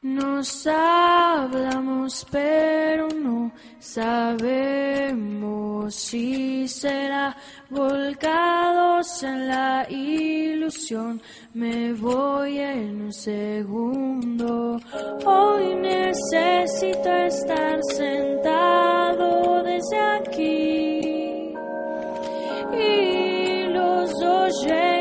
Nos hablamos pero no sabemos si será volcados en la ilusión. Me voy en un segundo. Hoy necesito estar sentado desde aquí y los oyentes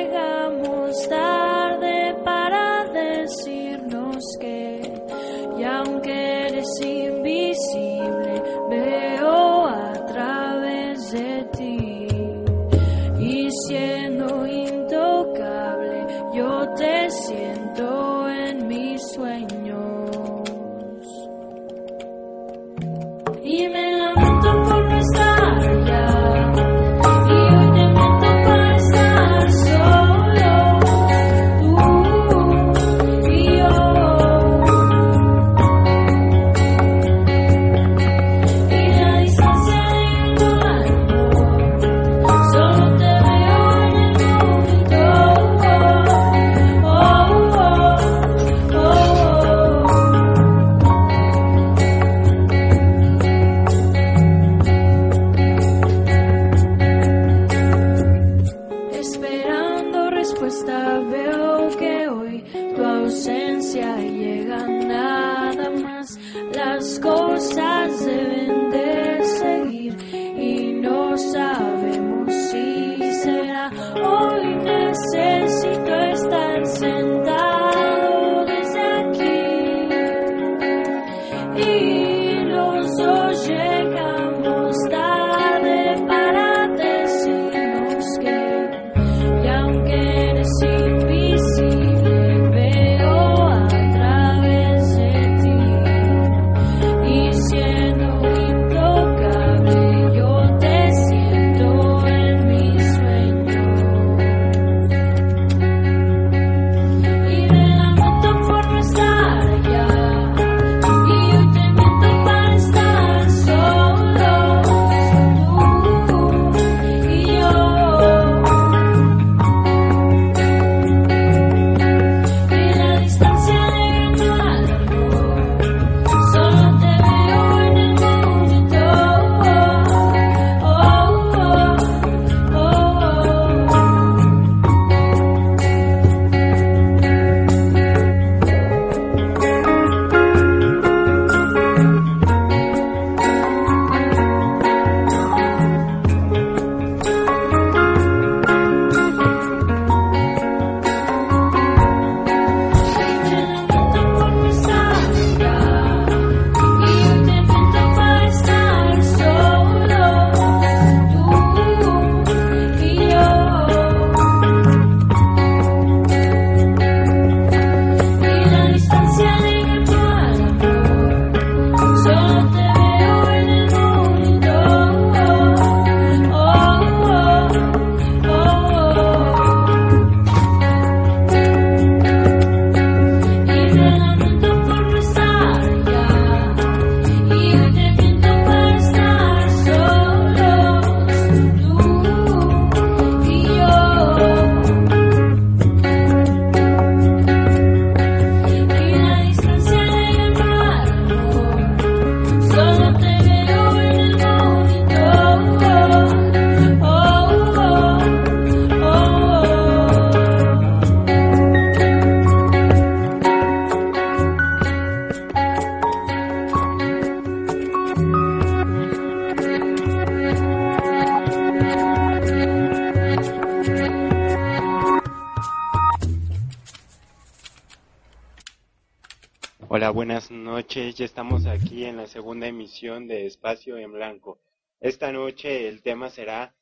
noches, ya estamos aquí en la segunda emisión de Espacio en Blanco. Esta noche el tema será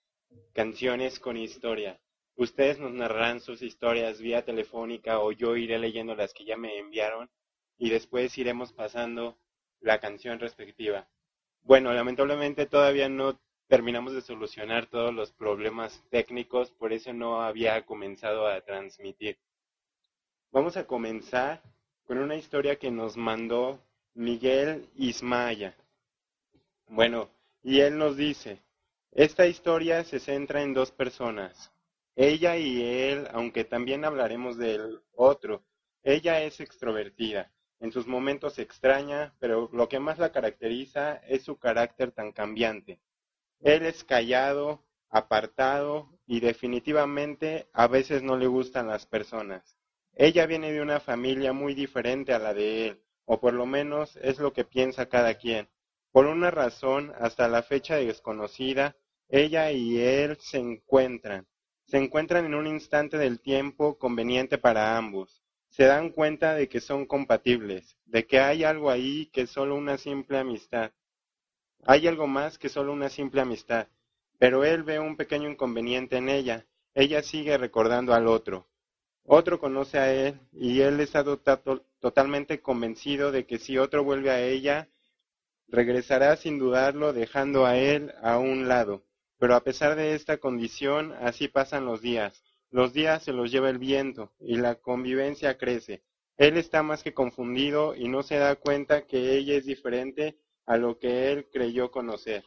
Canciones con Historia. Ustedes nos narrarán sus historias vía telefónica o yo iré leyendo las que ya me enviaron y después iremos pasando la canción respectiva. Bueno, lamentablemente todavía no terminamos de solucionar todos los problemas técnicos, por eso no había comenzado a transmitir. Vamos a comenzar con una historia que nos mandó Miguel Ismaya. Bueno, y él nos dice, esta historia se centra en dos personas, ella y él, aunque también hablaremos del otro. Ella es extrovertida, en sus momentos extraña, pero lo que más la caracteriza es su carácter tan cambiante. Él es callado, apartado y definitivamente a veces no le gustan las personas. Ella viene de una familia muy diferente a la de él, o por lo menos es lo que piensa cada quien. Por una razón, hasta la fecha desconocida, ella y él se encuentran. Se encuentran en un instante del tiempo conveniente para ambos. Se dan cuenta de que son compatibles, de que hay algo ahí que es solo una simple amistad. Hay algo más que solo una simple amistad. Pero él ve un pequeño inconveniente en ella. Ella sigue recordando al otro. Otro conoce a él y él está to totalmente convencido de que si otro vuelve a ella, regresará sin dudarlo dejando a él a un lado. Pero a pesar de esta condición, así pasan los días. Los días se los lleva el viento y la convivencia crece. Él está más que confundido y no se da cuenta que ella es diferente a lo que él creyó conocer.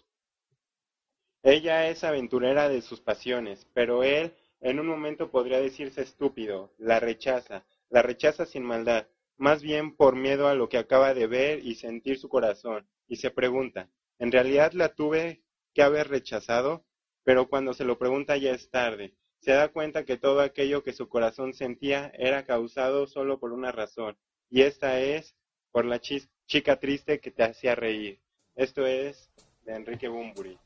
Ella es aventurera de sus pasiones, pero él en un momento podría decirse estúpido, la rechaza, la rechaza sin maldad, más bien por miedo a lo que acaba de ver y sentir su corazón, y se pregunta, ¿en realidad la tuve que haber rechazado? Pero cuando se lo pregunta ya es tarde, se da cuenta que todo aquello que su corazón sentía era causado solo por una razón, y esta es por la chica triste que te hacía reír. Esto es de Enrique Bumburi.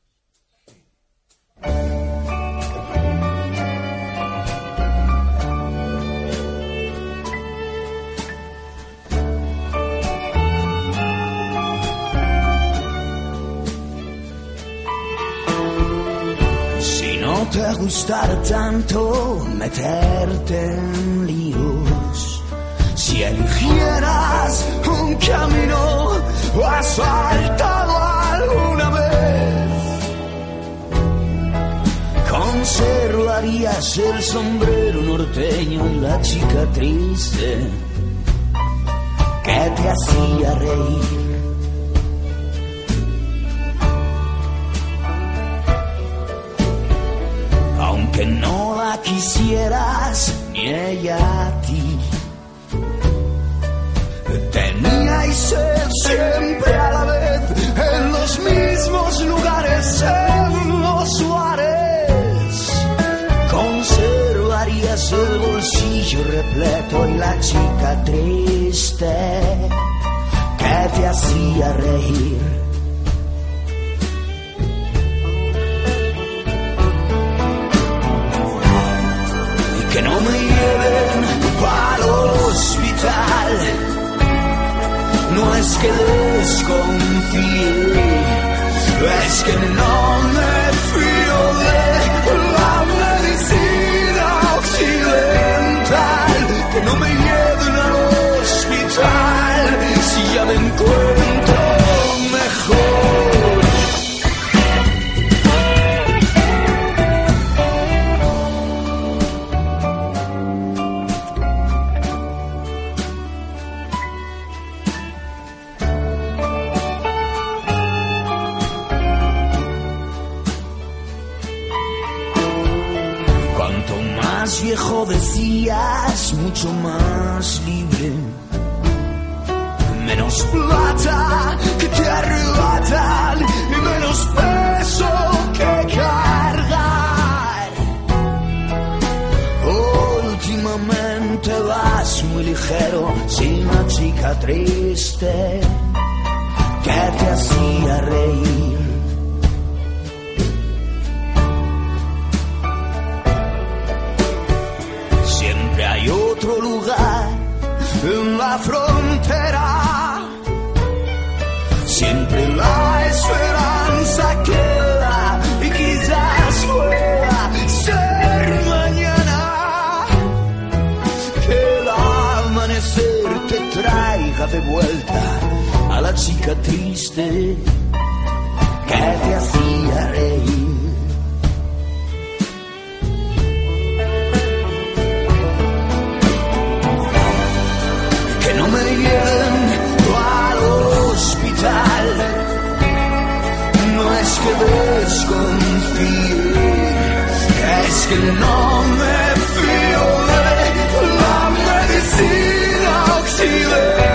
Te gustara tanto meterte en líos, si eligieras un camino asfaltado alguna vez, conservarías el sombrero norteño y la chica triste que te hacía reír. Aunque no la quisieras ni ella a ti. Teníais siempre a la vez en los mismos lugares, en los bares. Conservarías el bolsillo repleto y la chica triste que te hacía reír. Que no me lleven al hospital. No es que desconfíe, es que no me fío de la medicina occidental. Que no me lleven al hospital si ya me encuentro mejor. Decías, mucho más libre. Menos plata que te arrebatan y menos peso que cargar. Últimamente vas muy ligero, sin una chica triste que te hacía reír. Frontera. Siempre la esperanza queda y quizás pueda ser mañana que el amanecer te traiga de vuelta a la chica triste que te hacía reír. Que desconfíe, es que no me fío de la medicina occidental.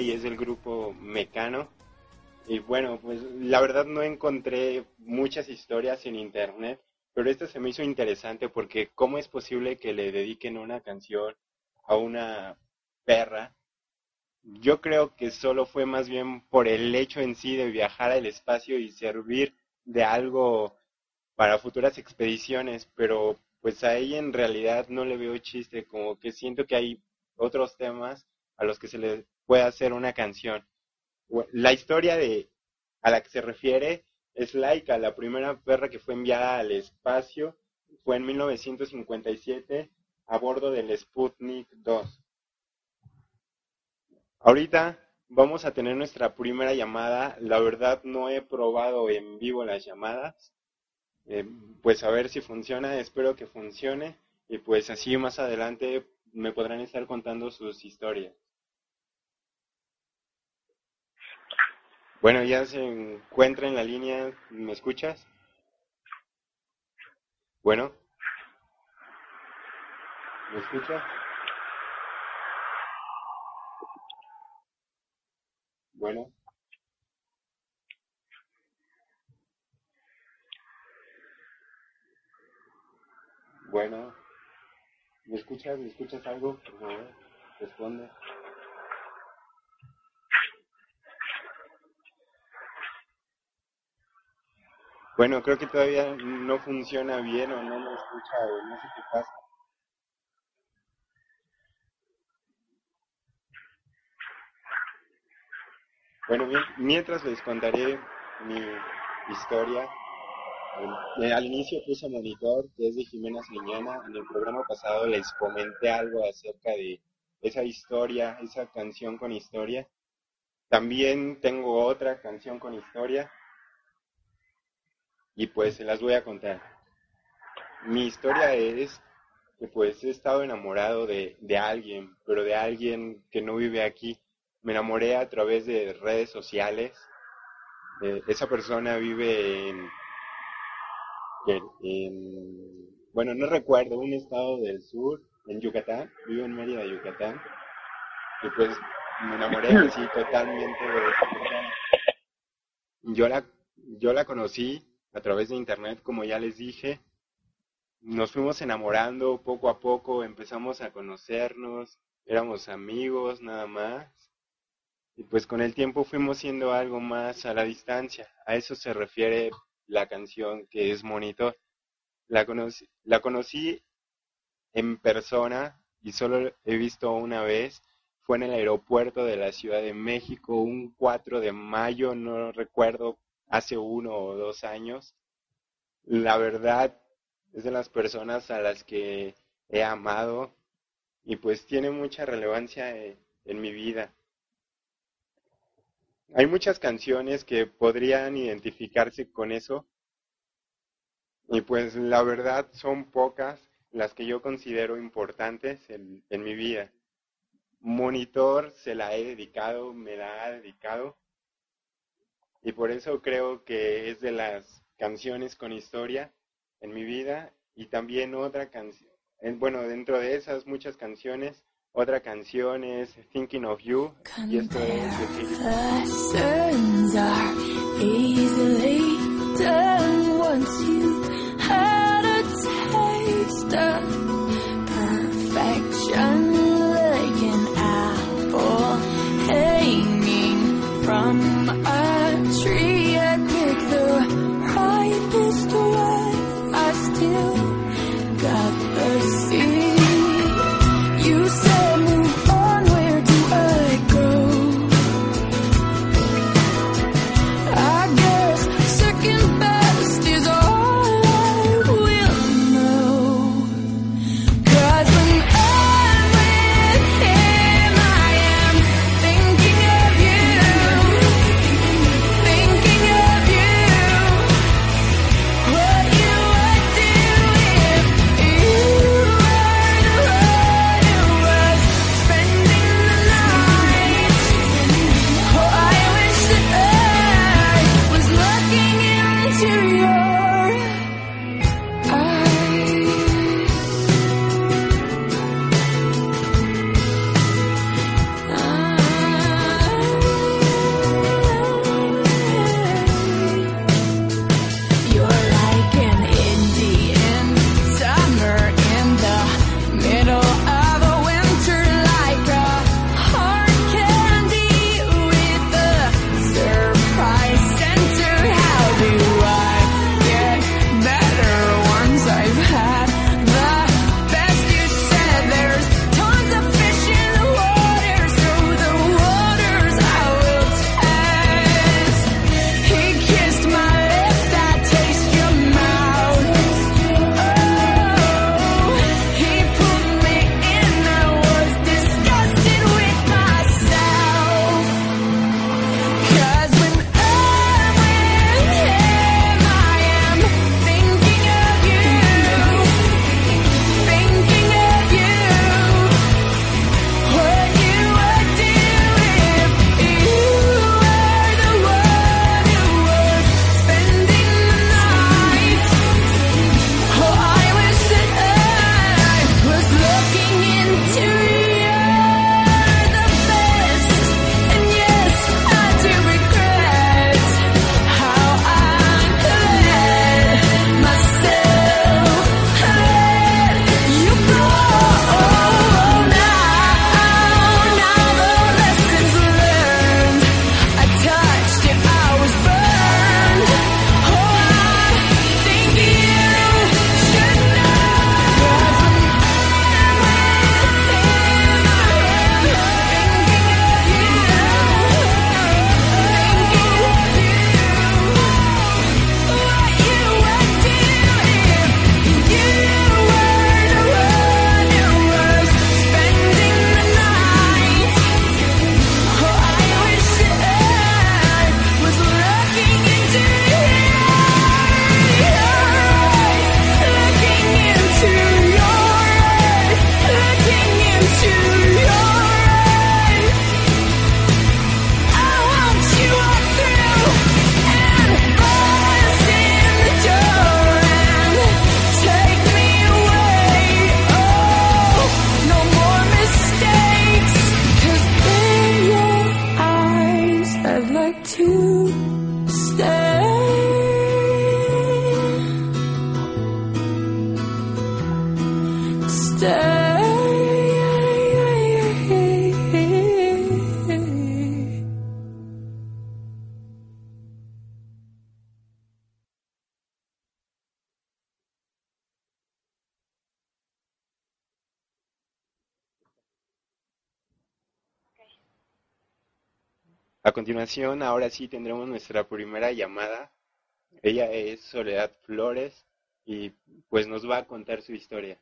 Y es del grupo Mecano. Y bueno, pues la verdad no encontré muchas historias en internet, pero esta se me hizo interesante porque ¿cómo es posible que le dediquen una canción a una perra? Yo creo que solo fue más bien por el hecho en sí de viajar al espacio y servir de algo para futuras expediciones, pero pues ahí en realidad no le veo chiste, como que siento que hay otros temas a los que se le puede hacer una canción. La historia de a la que se refiere es Laika, la primera perra que fue enviada al espacio fue en 1957 a bordo del Sputnik 2. Ahorita vamos a tener nuestra primera llamada. La verdad no he probado en vivo las llamadas. Eh, pues a ver si funciona, espero que funcione y pues así más adelante me podrán estar contando sus historias. Bueno, ya se encuentra en la línea, ¿me escuchas? Bueno, ¿me escuchas? Bueno, bueno, ¿me escuchas? ¿Me escuchas algo? Por favor, responde. Bueno, creo que todavía no funciona bien o no me escucha o no sé qué pasa. Bueno, mientras les contaré mi historia, Eh, al inicio puse Monitor, que es de Jimena Señana. En el programa pasado les comenté algo acerca de esa historia, esa canción con historia. También tengo otra canción con historia y pues se las voy a contar. Mi historia es que pues he estado enamorado de, de alguien, pero de alguien que no vive aquí. Me enamoré a través de redes sociales. Eh, esa persona vive en, en, en- bueno, no recuerdo, un estado del sur, en Yucatán, vive en Mérida, Yucatán. Y pues me enamoré así totalmente de esa persona. Yo la, yo la conocí a través de internet, como ya les dije. Nos fuimos enamorando poco a poco, empezamos a conocernos, éramos amigos nada más. Y pues con el tiempo fuimos siendo algo más a la distancia. A eso se refiere la canción que es Monitor. La conocí, la conocí en persona y solo he visto una vez. Fue en el aeropuerto de la Ciudad de México un 4 de mayo, no recuerdo, hace uno o dos años. La verdad es de las personas a las que he amado y pues tiene mucha relevancia eh, en mi vida. Hay muchas canciones que podrían identificarse con eso y pues la verdad son pocas las que yo considero importantes en, en mi vida. Monitor se la he dedicado, me la ha dedicado y por eso creo que es de las canciones con historia en mi vida y también otra canción, bueno, dentro de esas muchas canciones, otra canción es Thinking of You y esto es de ahora sí tendremos nuestra primera llamada. Ella es Soledad Flores y pues nos va a contar su historia.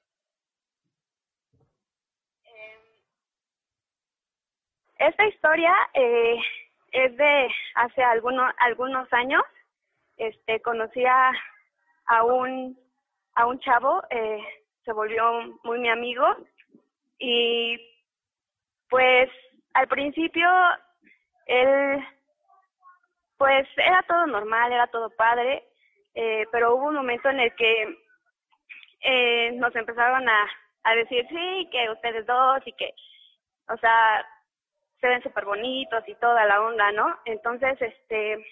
Esta historia eh, es de hace algunos algunos años. Este conocí a, a un a un chavo, eh, se volvió muy mi amigo y pues al principio él pues era todo normal, era todo padre, eh, pero hubo un momento en el que eh, nos empezaron a, a decir sí que ustedes dos y que o sea se ven súper bonitos y toda la onda, ¿no? Entonces, este,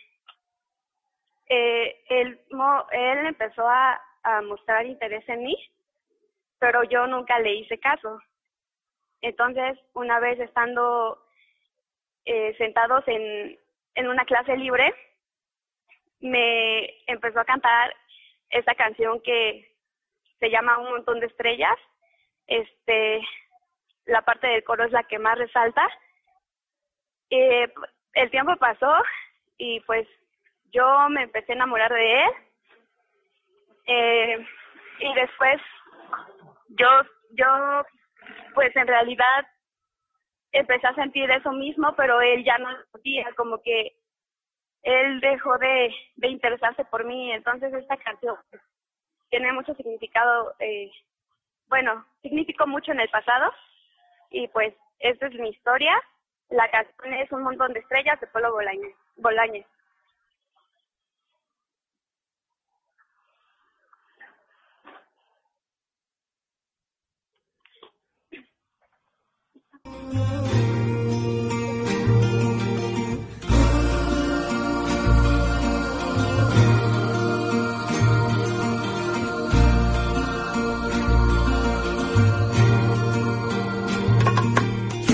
eh, él, él empezó a, a mostrar interés en mí, pero yo nunca le hice caso. Entonces, una vez estando eh, sentados en, en una clase libre, me empezó a cantar esta canción que se llama Un montón de estrellas. Este, la parte del coro es la que más resalta. El tiempo pasó y pues yo me empecé a enamorar de él. Eh, y después yo, yo, pues en realidad empecé a sentir eso mismo, pero él ya no lo sentía, como que él dejó de, de interesarse por mí. Entonces esta canción tiene mucho significado, eh, bueno, significó mucho en el pasado y pues esta es mi historia. La canción es Un montón de estrellas de Polo Bolañez. Bolañez.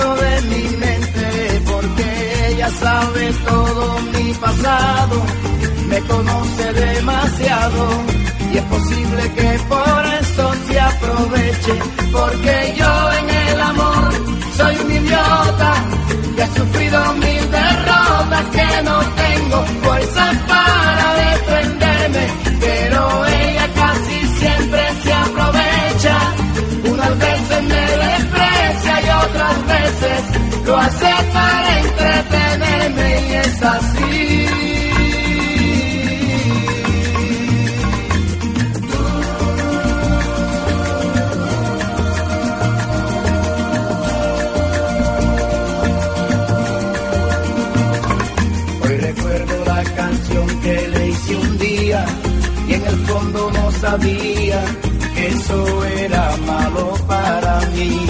de mi mente porque ella sabe todo mi pasado, me conoce demasiado y es posible que por eso se aproveche porque yo en el amor soy un idiota que ha sufrido mil derrotas que no tengo fuerzas para lo hace para entretenerme y es así. Hoy recuerdo la canción que le hice un día y en el fondo no sabía que eso era malo para mí.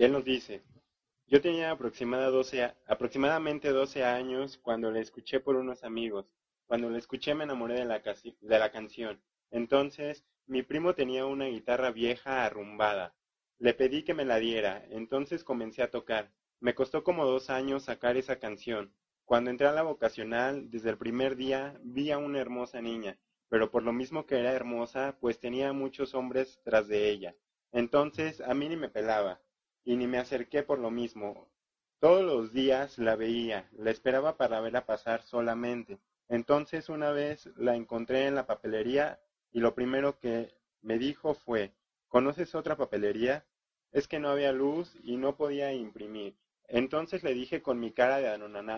Él nos dice, yo tenía aproximada 12 a- aproximadamente 12 años cuando la escuché por unos amigos. Cuando la escuché me enamoré de la, de la canción. Entonces, mi primo tenía una guitarra vieja arrumbada. Le pedí que me la diera, entonces comencé a tocar. Me costó como dos años sacar esa canción. Cuando entré a la vocacional, desde el primer día, vi a una hermosa niña, pero por lo mismo que era hermosa, pues tenía muchos hombres tras de ella. Entonces, a mí ni me pelaba, y ni me acerqué por lo mismo. Todos los días la veía, la esperaba para verla pasar solamente. Entonces una vez la encontré en la papelería y lo primero que me dijo fue, ¿conoces otra papelería? Es que no había luz y no podía imprimir. Entonces le dije con mi cara de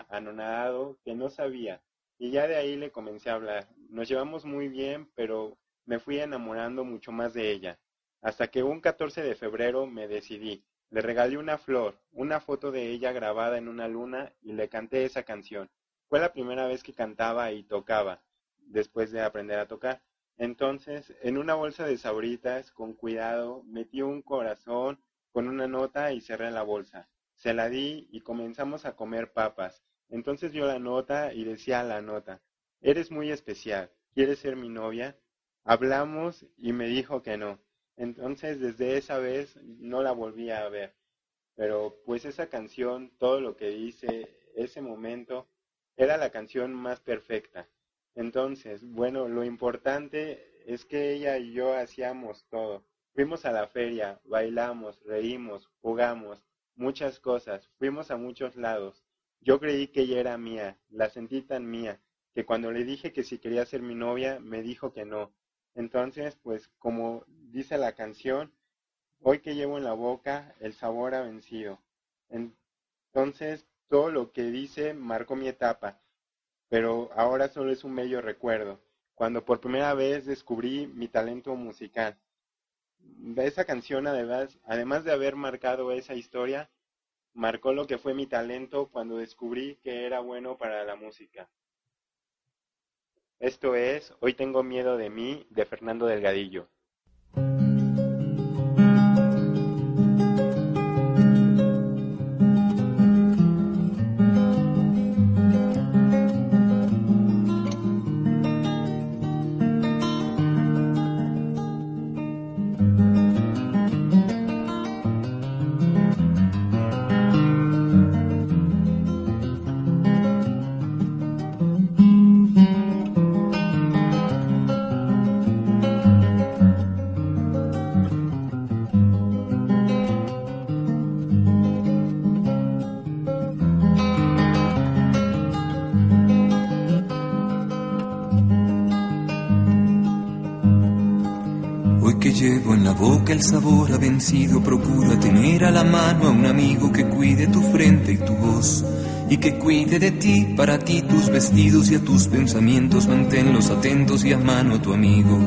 anonadado que no sabía, y ya de ahí le comencé a hablar. Nos llevamos muy bien, pero me fui enamorando mucho más de ella. Hasta que un 14 de febrero me decidí. Le regalé una flor, una foto de ella grabada en una luna y le canté esa canción. Fue la primera vez que cantaba y tocaba, después de aprender a tocar. Entonces, en una bolsa de sabritas, con cuidado, metí un corazón con una nota y cerré la bolsa. Se la di y comenzamos a comer papas. Entonces vio la nota y decía a la nota, Eres muy especial, ¿quieres ser mi novia? Hablamos y me dijo que no. Entonces desde esa vez no la volví a ver. Pero pues esa canción, todo lo que dice, ese momento, era la canción más perfecta. Entonces, bueno, lo importante es que ella y yo hacíamos todo. Fuimos a la feria, bailamos, reímos, jugamos, muchas cosas, fuimos a muchos lados. Yo creí que ella era mía, la sentí tan mía, que cuando le dije que si quería ser mi novia, me dijo que no. Entonces, pues como dice la canción, hoy que llevo en la boca, el sabor ha vencido. Entonces, todo lo que dice marcó mi etapa, pero ahora solo es un bello recuerdo, cuando por primera vez descubrí mi talento musical. Esa canción, además, además de haber marcado esa historia, marcó lo que fue mi talento cuando descubrí que era bueno para la música. Esto es Hoy tengo miedo de mí, de Fernando Delgadillo. La el sabor ha vencido, procura tener a la mano a un amigo que cuide tu frente y tu voz, y que cuide de ti, para ti tus vestidos y a tus pensamientos, manténlos atentos y a mano a tu amigo.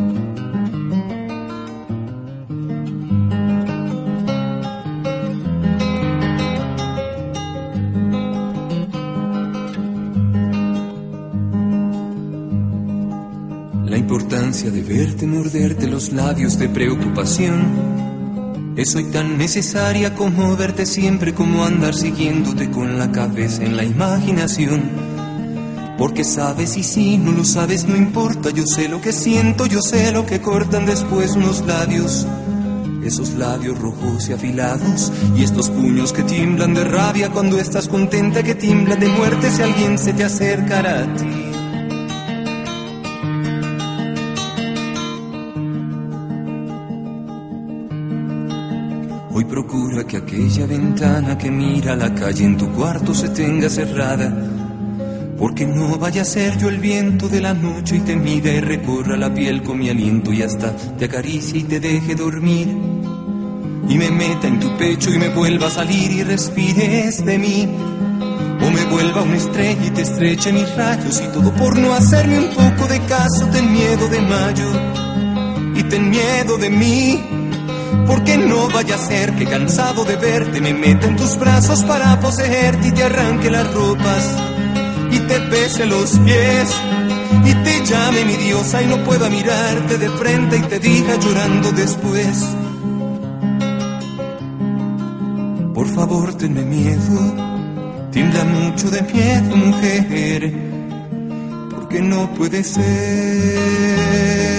importancia de verte morderte los labios de preocupación. Es tan necesaria como verte siempre, como andar siguiéndote con la cabeza en la imaginación. Porque sabes y si no lo sabes no importa, yo sé lo que siento, yo sé lo que cortan después unos labios. Esos labios rojos y afilados y estos puños que tiemblan de rabia cuando estás contenta que tiemblan de muerte si alguien se te acercará a ti. Aquella ventana que mira la calle en tu cuarto se tenga cerrada. Porque no vaya a ser yo el viento de la noche y te mira y recorra la piel con mi aliento y hasta te acaricie y te deje dormir. Y me meta en tu pecho y me vuelva a salir y respires de mí. O me vuelva una estrella y te estreche mis rayos y todo por no hacerme un poco de caso. Ten miedo de mayo y ten miedo de mí. Porque no vaya a ser que cansado de verte me meta en tus brazos para poseerte y te arranque las ropas y te bese los pies y te llame mi diosa y no pueda mirarte de frente y te diga llorando después. Por favor, tenme miedo, tiembla mucho de miedo, mujer, porque no puede ser.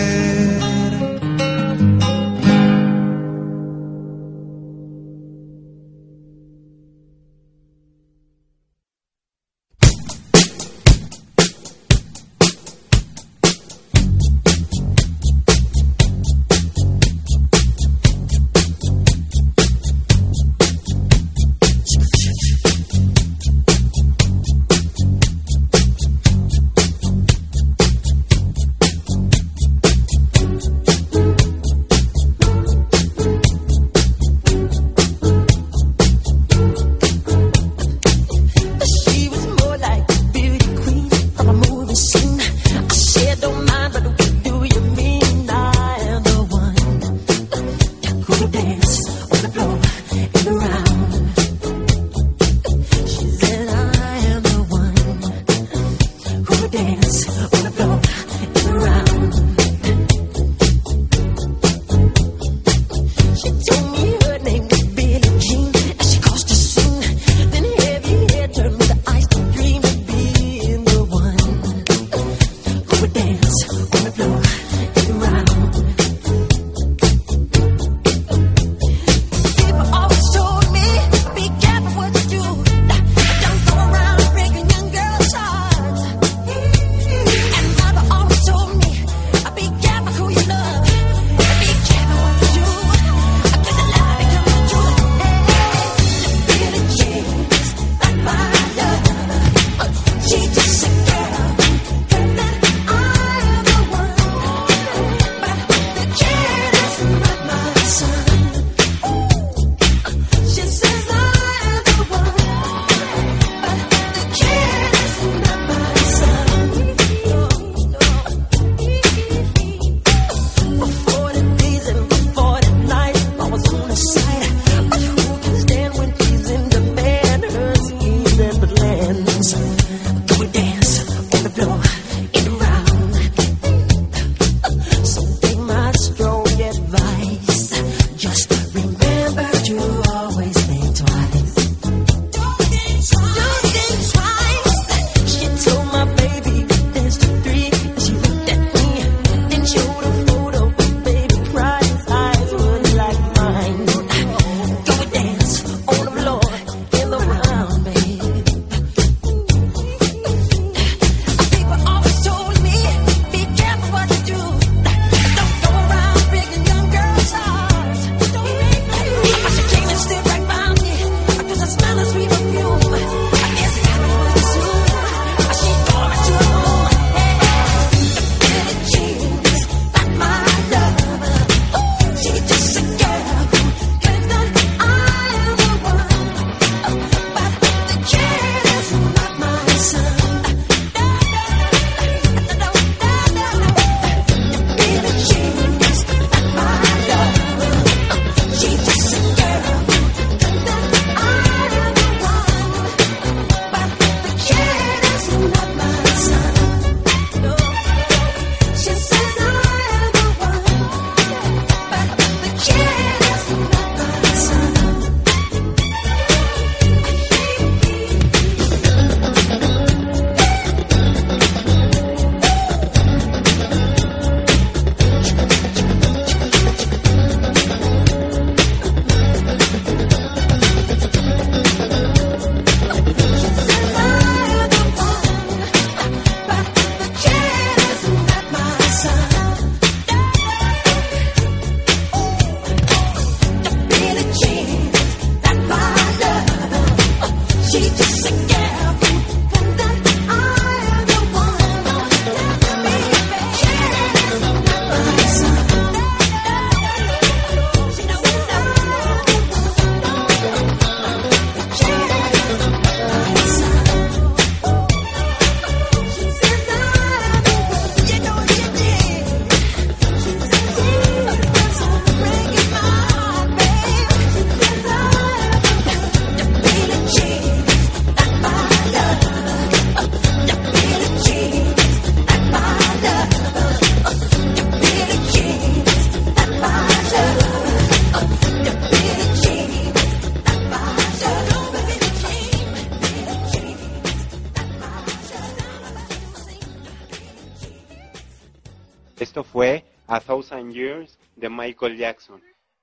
De Michael Jackson.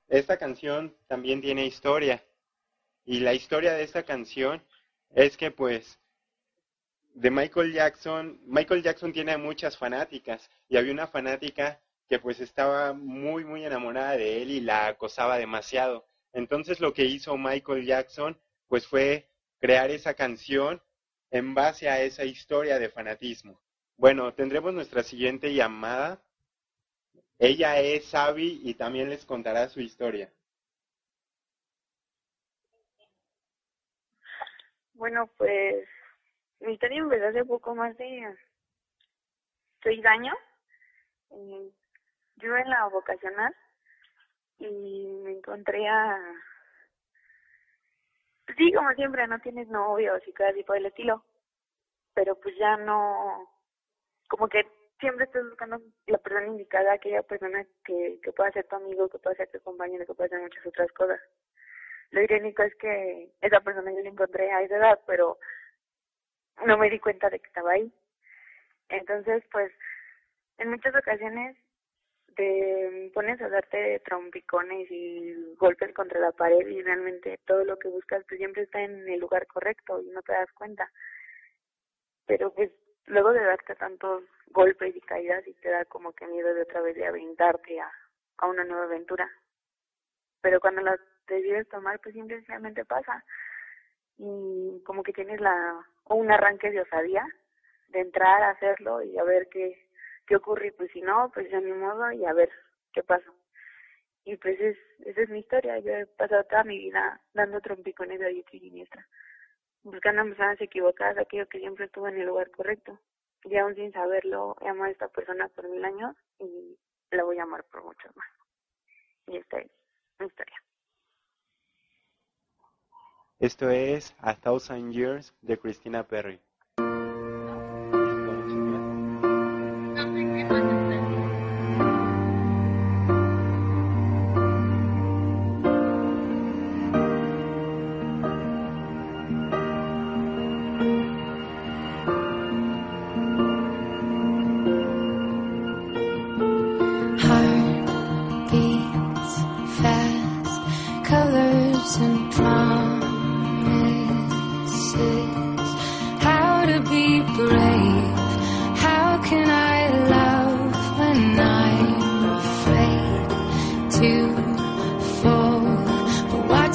Esta canción también tiene historia. Y la historia de esta canción es que pues de Michael Jackson, Michael Jackson tiene muchas fanáticas y había una fanática que pues estaba muy muy enamorada de él y la acosaba demasiado. Entonces lo que hizo Michael Jackson pues fue crear esa canción en base a esa historia de fanatismo. Bueno, tendremos nuestra siguiente llamada. Ella es Sabi y también les contará su historia. Bueno, pues mi historia empezó hace poco más de seis años. Eh, yo en la vocacional y me encontré a... pues Sí, como siempre, no tienes novios y cada tipo del estilo. Pero pues ya no... Como que siempre estás buscando la persona indicada, aquella persona que, que pueda ser tu amigo, que pueda ser tu compañero, que pueda hacer muchas otras cosas. Lo irónico es que esa persona yo la encontré a esa edad, pero no me di cuenta de que estaba ahí. Entonces, pues, en muchas ocasiones te pones a darte trompicones y golpes contra la pared y realmente todo lo que buscas pues siempre está en el lugar correcto y no te das cuenta. Pero pues luego de darte tantos golpes y caídas y te da como que miedo de otra vez de aventarte a, a una nueva aventura. Pero cuando la decides tomar pues simplemente pasa. Y como que tienes la un arranque de osadía de entrar a hacerlo y a ver qué qué ocurre. Y pues si no pues ya ni modo y a ver qué pasa. Y pues es esa es mi historia. Yo he pasado toda mi vida dando trompicones de diestra y siniestra buscando personas equivocadas aquello que siempre estuvo en el lugar correcto. Y aún sin saberlo he amado a esta persona por mil años y la voy a amar por muchos más. Y esta es mi historia. Esto es A Thousand Years de Christina Perry.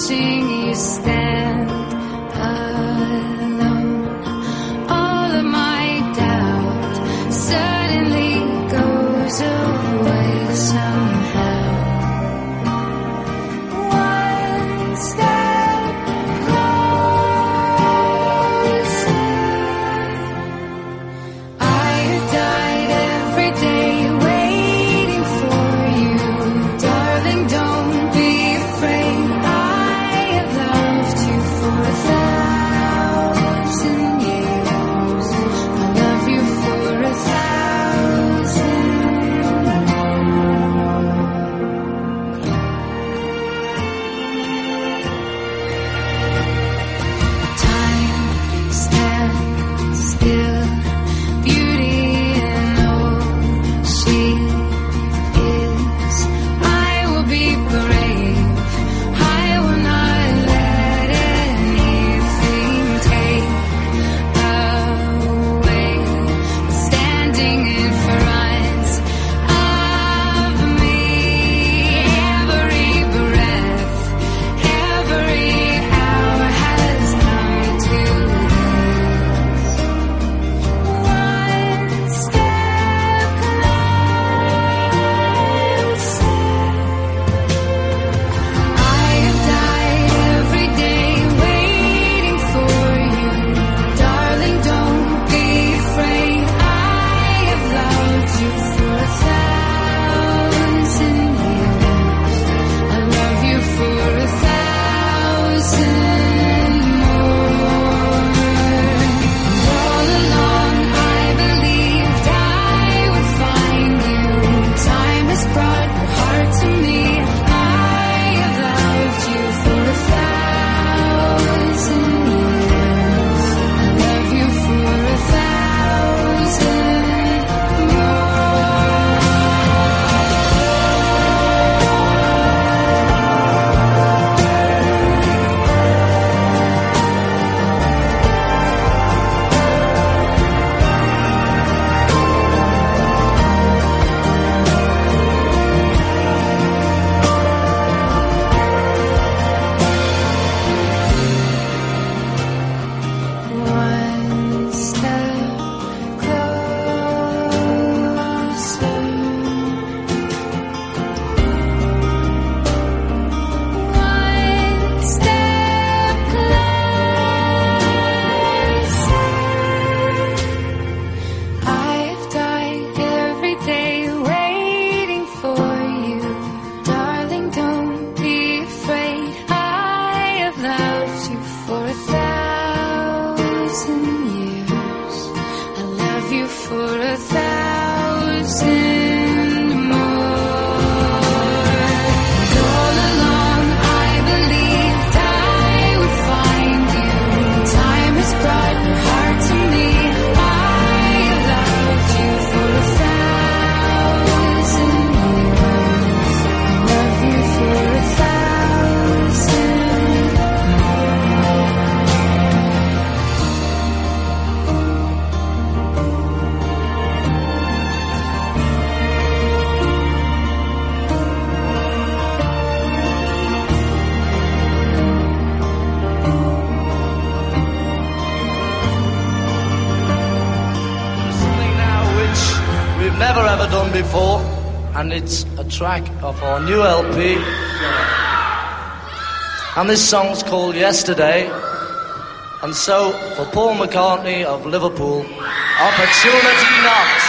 singing. And it's a track of our new LP. And this song's called Yesterday. And so, for Paul McCartney of Liverpool, Opportunity Knocks.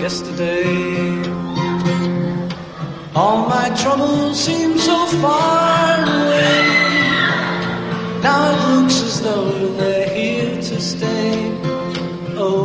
Yesterday, all my troubles seem so far away. Now it looks as though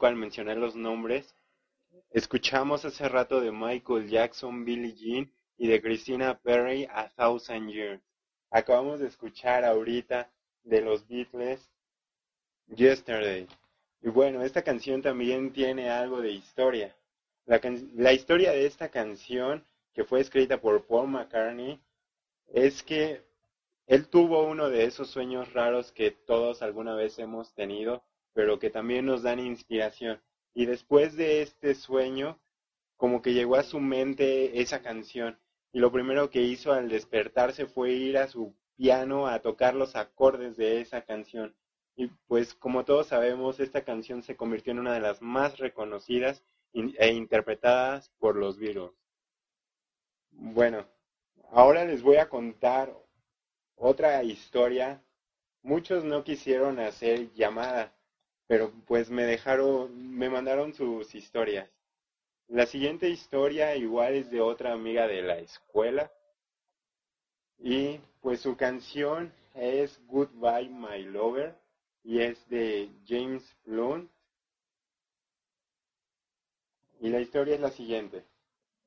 al mencionar los nombres. Escuchamos hace rato de Michael Jackson, Billie Jean y de Christina Perry A Thousand Years. Acabamos de escuchar ahorita de los Beatles Yesterday. Y bueno, esta canción también tiene algo de historia. La historia de esta canción, que fue escrita por Paul McCartney, es que él tuvo uno de esos sueños raros que todos alguna vez hemos tenido, pero que también nos dan inspiración. Y después de este sueño, como que llegó a su mente esa canción. Y lo primero que hizo al despertarse fue ir a su piano a tocar los acordes de esa canción. Y pues como todos sabemos, esta canción se convirtió en una de las más reconocidas e interpretadas por los Beatles. Bueno, ahora les voy a contar otra historia. Muchos no quisieron hacer llamada, pero pues me dejaron, me mandaron sus historias. La siguiente historia igual es de otra amiga de la escuela. Y pues su canción es Goodbye My Lover y es de James Blunt. Y la historia es la siguiente.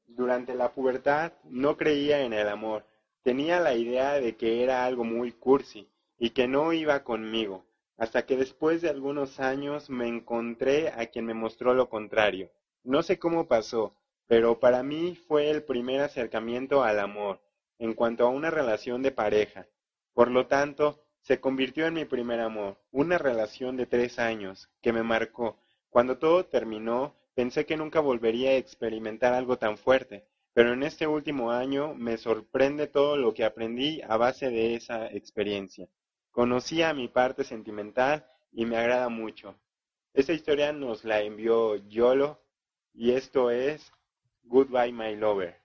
Durante la pubertad no creía en el amor. Tenía la idea de que era algo muy cursi y que no iba conmigo, hasta que después de algunos años me encontré a quien me mostró lo contrario. No sé cómo pasó, pero para mí fue el primer acercamiento al amor, en cuanto a una relación de pareja. Por lo tanto, se convirtió en mi primer amor, una relación de tres años, que me marcó. Cuando todo terminó, pensé que nunca volvería a experimentar algo tan fuerte, pero en este último año me sorprende todo lo que aprendí a base de esa experiencia. Conocí a mi parte sentimental y me agrada mucho. Esta historia nos la envió Yolo y esto es Goodbye My Lover.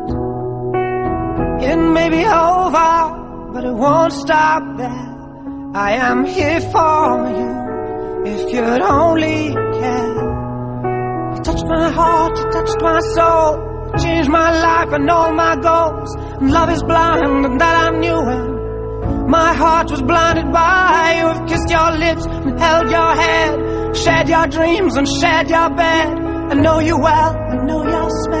It may be over, but it won't stop there. I am here for you if you'd only care. You touched my heart, you touched my soul, changed my life and all my goals. And love is blind, and that I knew. My heart was blinded by you. I've kissed your lips and held your head, shared your dreams and shared your bed. I know you well, I know your smell.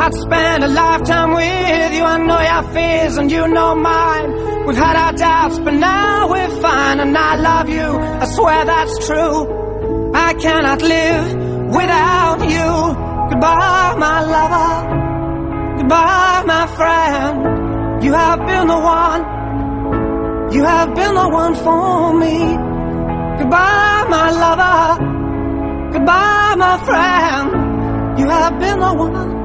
I'd spend a lifetime with you. I know your fears and you know mine. We've had our doubts, but now we're fine. And I love you. I swear that's true. I cannot live without you. Goodbye, my lover. Goodbye, my friend. You have been the one. You have been the one for me. Goodbye, my lover. Goodbye, my friend. You have been the one.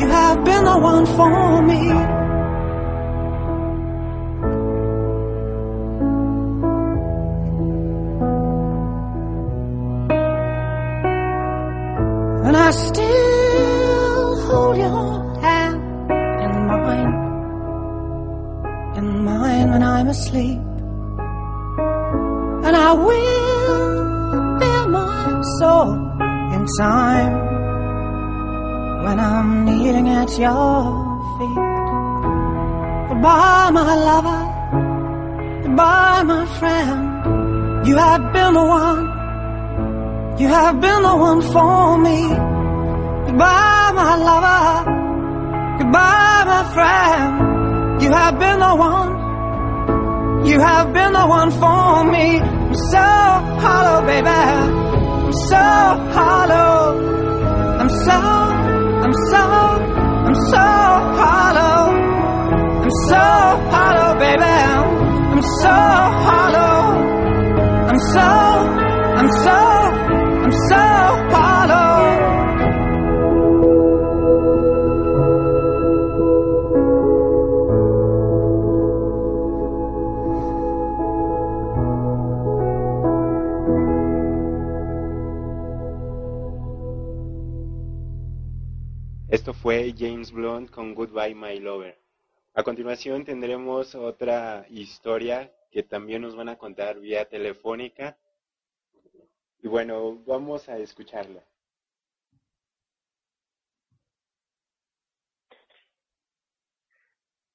You have been the one for me. And I still hold your hand in mine, in mine when I'm asleep. And I will bear my soul in time when I'm kneeling at your feet. Goodbye, my lover. Goodbye, my friend. You have been the one. You have been the one for me. Goodbye, my lover. Goodbye, my friend. You have been the one. You have been the one for me. I'm so hollow, baby. I'm so hollow. I'm so so, I'm so hollow. I'm so hollow, baby. I'm so hollow. I'm so, I'm so, Esto fue James Blunt con Goodbye My Lover. A continuación tendremos otra historia que también nos van a contar vía telefónica. Y bueno, vamos a escucharla.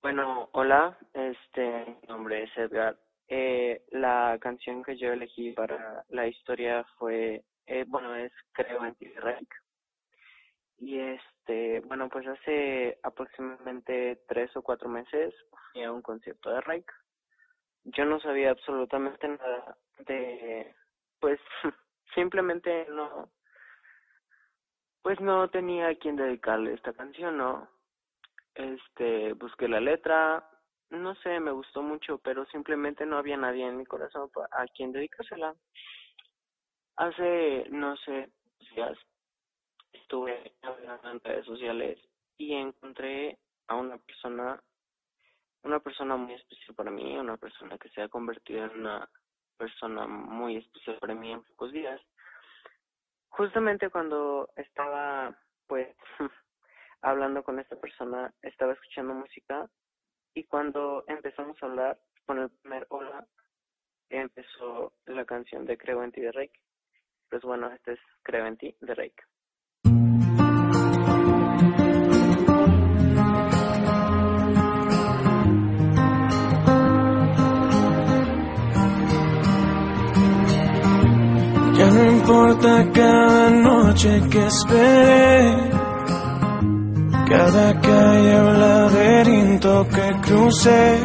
Bueno, hola, este, mi nombre es Edgar. Eh, la canción que yo elegí para la historia fue, eh, bueno, es Creo en ti, Reik. Y este, bueno, pues hace aproximadamente tres o cuatro meses fui a un concierto de Reik. Yo no sabía absolutamente nada de, pues, simplemente no, pues no tenía a quien dedicarle esta canción, ¿no? Este, busqué la letra, no sé, me gustó mucho, pero simplemente no había nadie en mi corazón a quien dedicársela. Hace, no sé, días estuve navegando en redes sociales y encontré a una persona, una persona muy especial para mí, una persona que se ha convertido en una persona muy especial para mí en pocos días. Justamente cuando estaba, pues, hablando con esta persona, estaba escuchando música y cuando empezamos a hablar con el primer hola, empezó la canción de Creo en ti de Rake. Pues bueno, este es Creo en ti de Rake. Importa cada noche que esperé, cada calle o laberinto que crucé,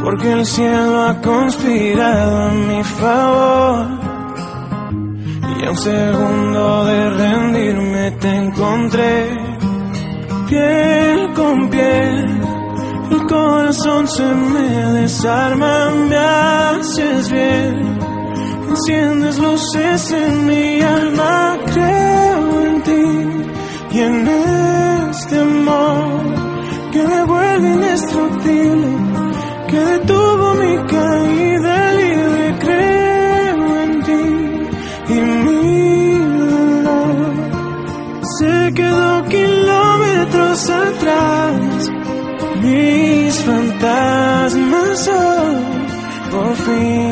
porque el cielo ha conspirado a mi favor. Y a un segundo de rendirme te encontré, piel con piel. El corazón se me desarma, me haces bien. Enciendes luces en mi alma, creo en ti y en este amor que me vuelve indestructible, que detuvo mi caída libre. Creo en ti y mi dolor se quedó kilómetros atrás. Mis fantasmas hoy por fin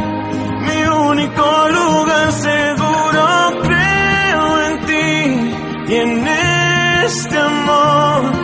seguro. Creo en ti y en este amor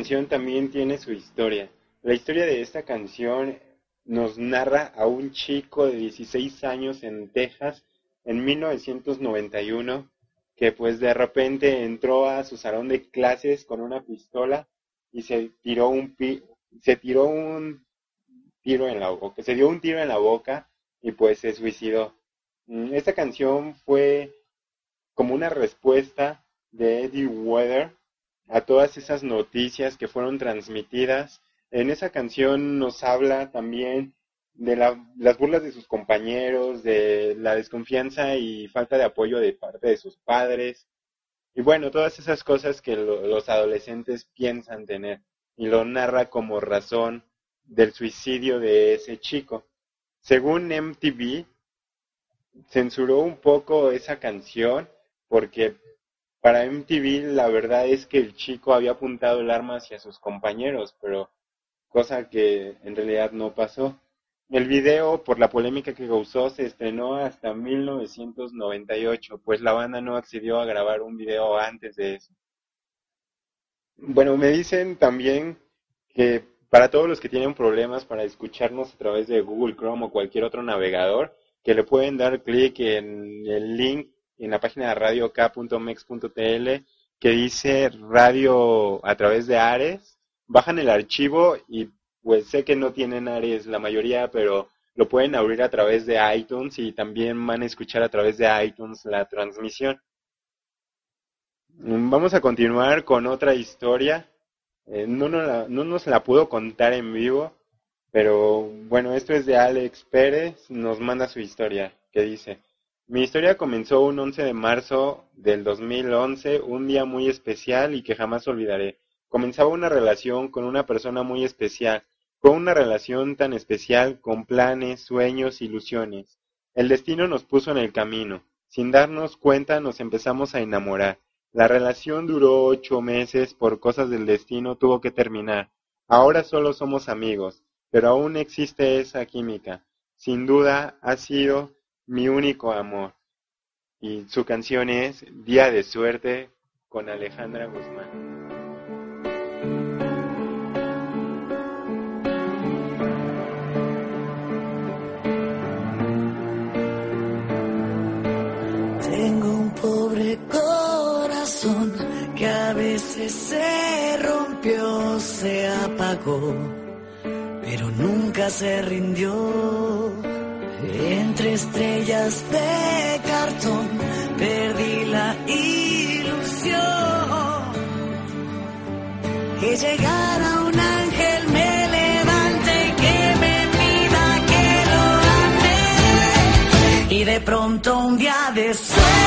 canción también tiene su historia. La historia de esta canción nos narra a un chico de 16 años en Texas en 1991 que pues de repente entró a su salón de clases con una pistola y se tiró un pi se tiró un tiro en la boca, se dio un tiro en la boca y pues se suicidó. Mm, Esta canción fue como una respuesta de Eddie Weather a todas esas noticias que fueron transmitidas. En esa canción nos habla también de la- las burlas de sus compañeros, de la desconfianza y falta de apoyo de parte de sus padres. Y bueno, todas esas cosas que lo- los adolescentes piensan tener. Y lo narra como razón del suicidio de ese chico. Según MTV, censuró un poco esa canción porque para MTV la verdad es que el chico había apuntado el arma hacia sus compañeros, pero cosa que en realidad no pasó. El video, por la polémica que causó, se estrenó hasta 1998, pues la banda no accedió a grabar un video antes de eso. Bueno, me dicen también que para todos los que tienen problemas para escucharnos a través de Google Chrome o cualquier otro navegador, que le pueden dar clic en el link en la página de radiok.mex.tl que dice radio a través de Ares, bajan el archivo y pues sé que no tienen Ares la mayoría, pero lo pueden abrir a través de iTunes y también van a escuchar a través de iTunes la transmisión. Mm, Vamos a continuar con otra historia. Eh, no, nos la, no nos la pudo contar en vivo, pero bueno, esto es de Alex Pérez, nos manda su historia, que dice, mi historia comenzó un 11 de marzo del 2011, un día muy especial y que jamás olvidaré. Comenzaba una relación con una persona muy especial, con una relación tan especial con planes, sueños, ilusiones. El destino nos puso en el camino. Sin darnos cuenta nos empezamos a enamorar. La relación duró ocho meses, por cosas del destino tuvo que terminar. Ahora solo somos amigos, pero aún existe esa química. Sin duda ha sido mi único amor. Y su canción es Día de Suerte con Alejandra Guzmán. Tengo un pobre corazón que a veces se rompió, se apagó, pero nunca se rindió. Entre estrellas de cartón perdí la ilusión. Que llegara un ángel me levante que me pida que lo ame. Y de pronto un día de suerte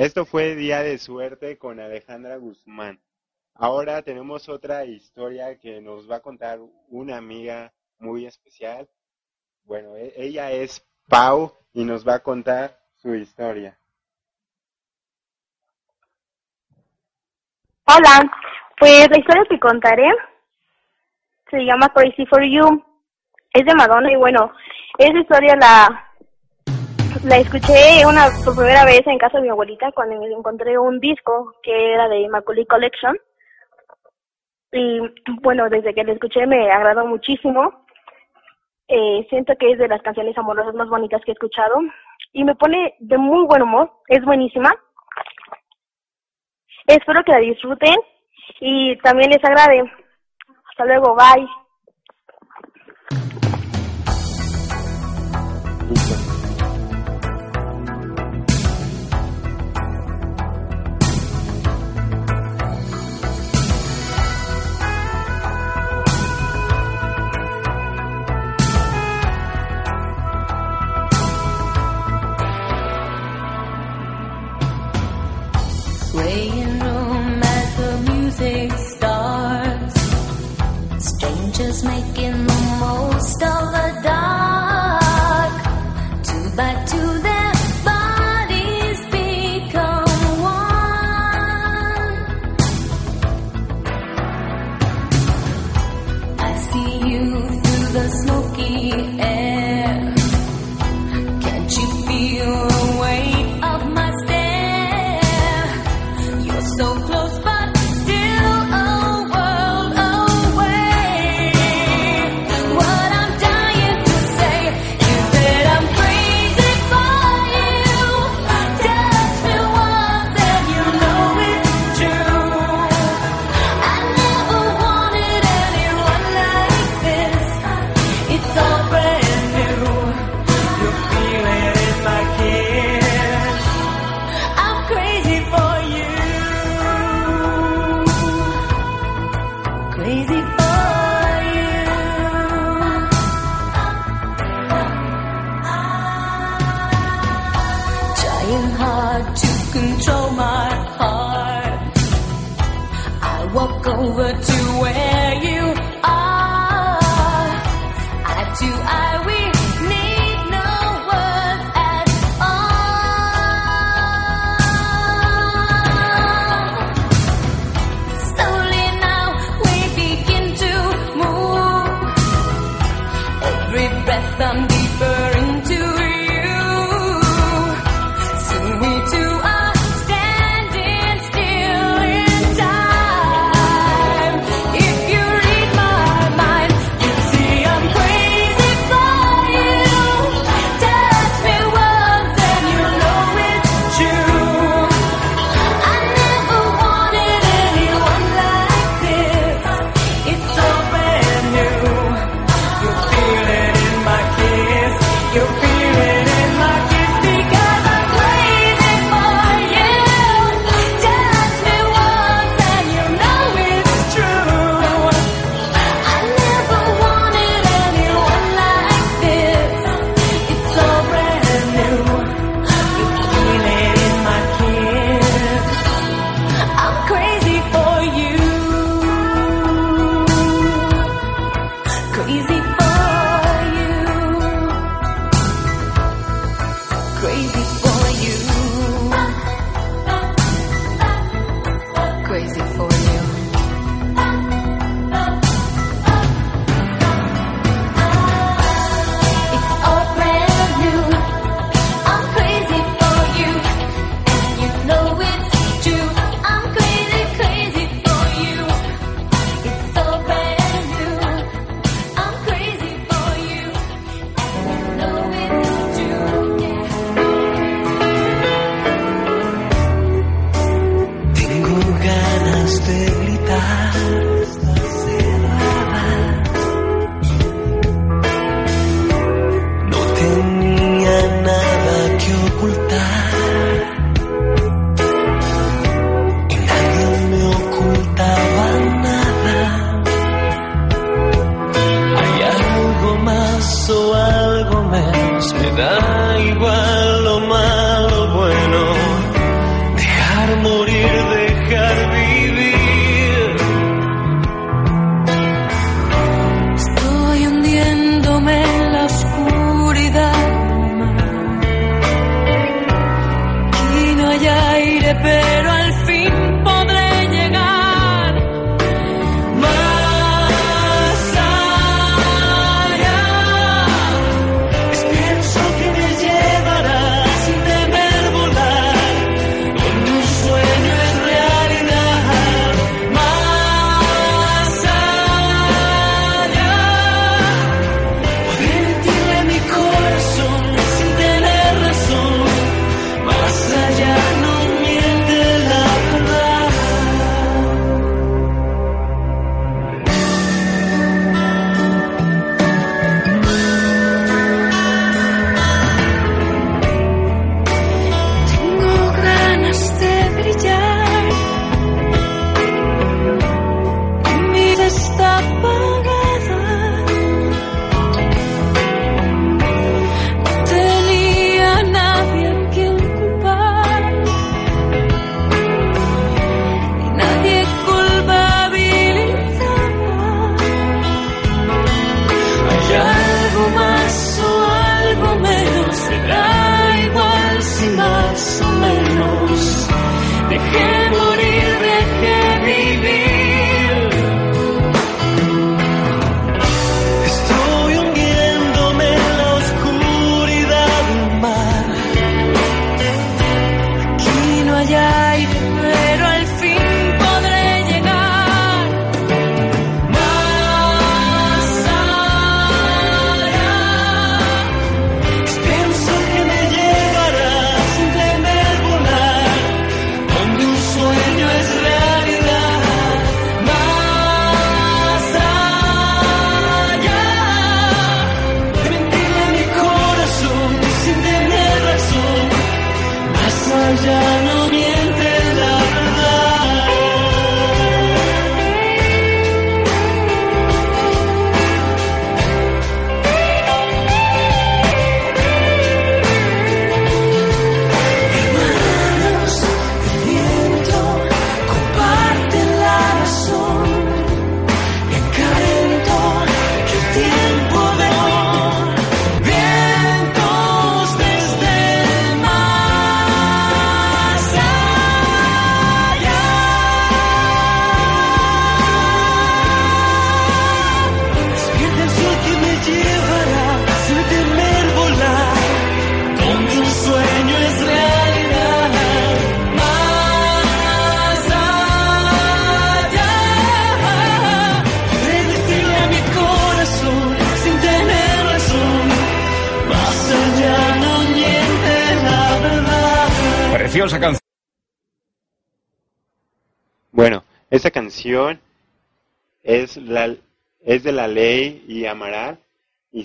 Esto fue Día de Suerte con Alejandra Guzmán. Ahora tenemos otra historia que nos va a contar una amiga muy especial. Bueno, e-, ella es Pau y nos va a contar su historia. Hola, pues la historia que contaré se llama Crazy for You. Es de Madonna y bueno, esa historia la la escuché una, por primera vez en casa de mi abuelita cuando me encontré un disco que era de Macaulay Collection. Y bueno, desde que la escuché me agradó muchísimo. Eh, siento que es de las canciones amorosas más bonitas que he escuchado y me pone de muy buen humor. Es buenísima. Espero que la disfruten y también les agrade. Hasta luego, bye.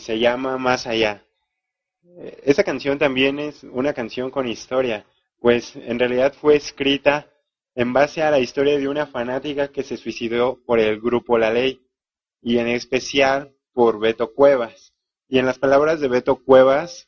Se llama Más allá. Eh, Esta canción también es una canción con historia, pues en realidad fue escrita en base a la historia de una fanática que se suicidó por el grupo La Ley y en especial por Beto Cuevas. Y en las palabras de Beto Cuevas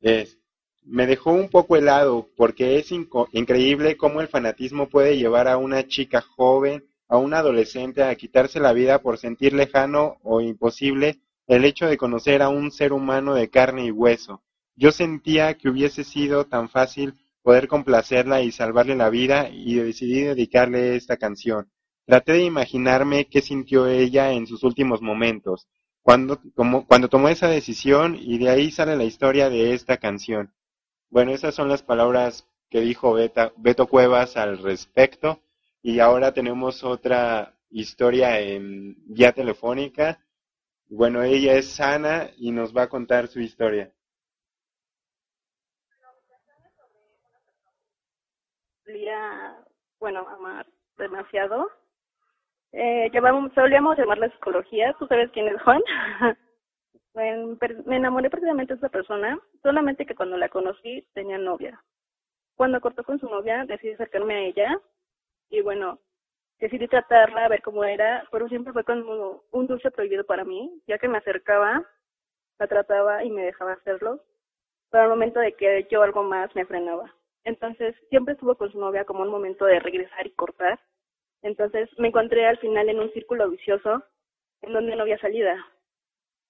es, me dejó un poco helado porque es increíble cómo el fanatismo puede llevar a una chica joven, a un adolescente a quitarse la vida por sentir lejano o imposible el hecho de conocer a un ser humano de carne y hueso. Yo sentía que hubiese sido tan fácil poder complacerla y salvarle la vida y decidí dedicarle esta canción. Traté de imaginarme qué sintió ella en sus últimos momentos, cuando, como- cuando tomó esa decisión y de ahí sale la historia de esta canción. Bueno, esas son las palabras que dijo Beto Cuevas al respecto y ahora tenemos otra historia en vía telefónica. Bueno, ella es Sana y nos va a contar su historia. solía, bueno, amar demasiado. Eh, llamamos, solíamos llamarla psicología, ¿tú sabes quién es Juan? me, enamoré precisamente de esa persona, solamente que cuando la conocí tenía novia. Cuando cortó con su novia decidí acercarme a ella y bueno, decidí tratarla, a ver cómo era, pero siempre fue como un dulce prohibido para mí, ya que me acercaba, la trataba y me dejaba hacerlo, pero al momento de que yo algo más me frenaba. Entonces siempre estuvo con su novia como un momento de regresar y cortar. Entonces me encontré al final en un círculo vicioso en donde no había salida.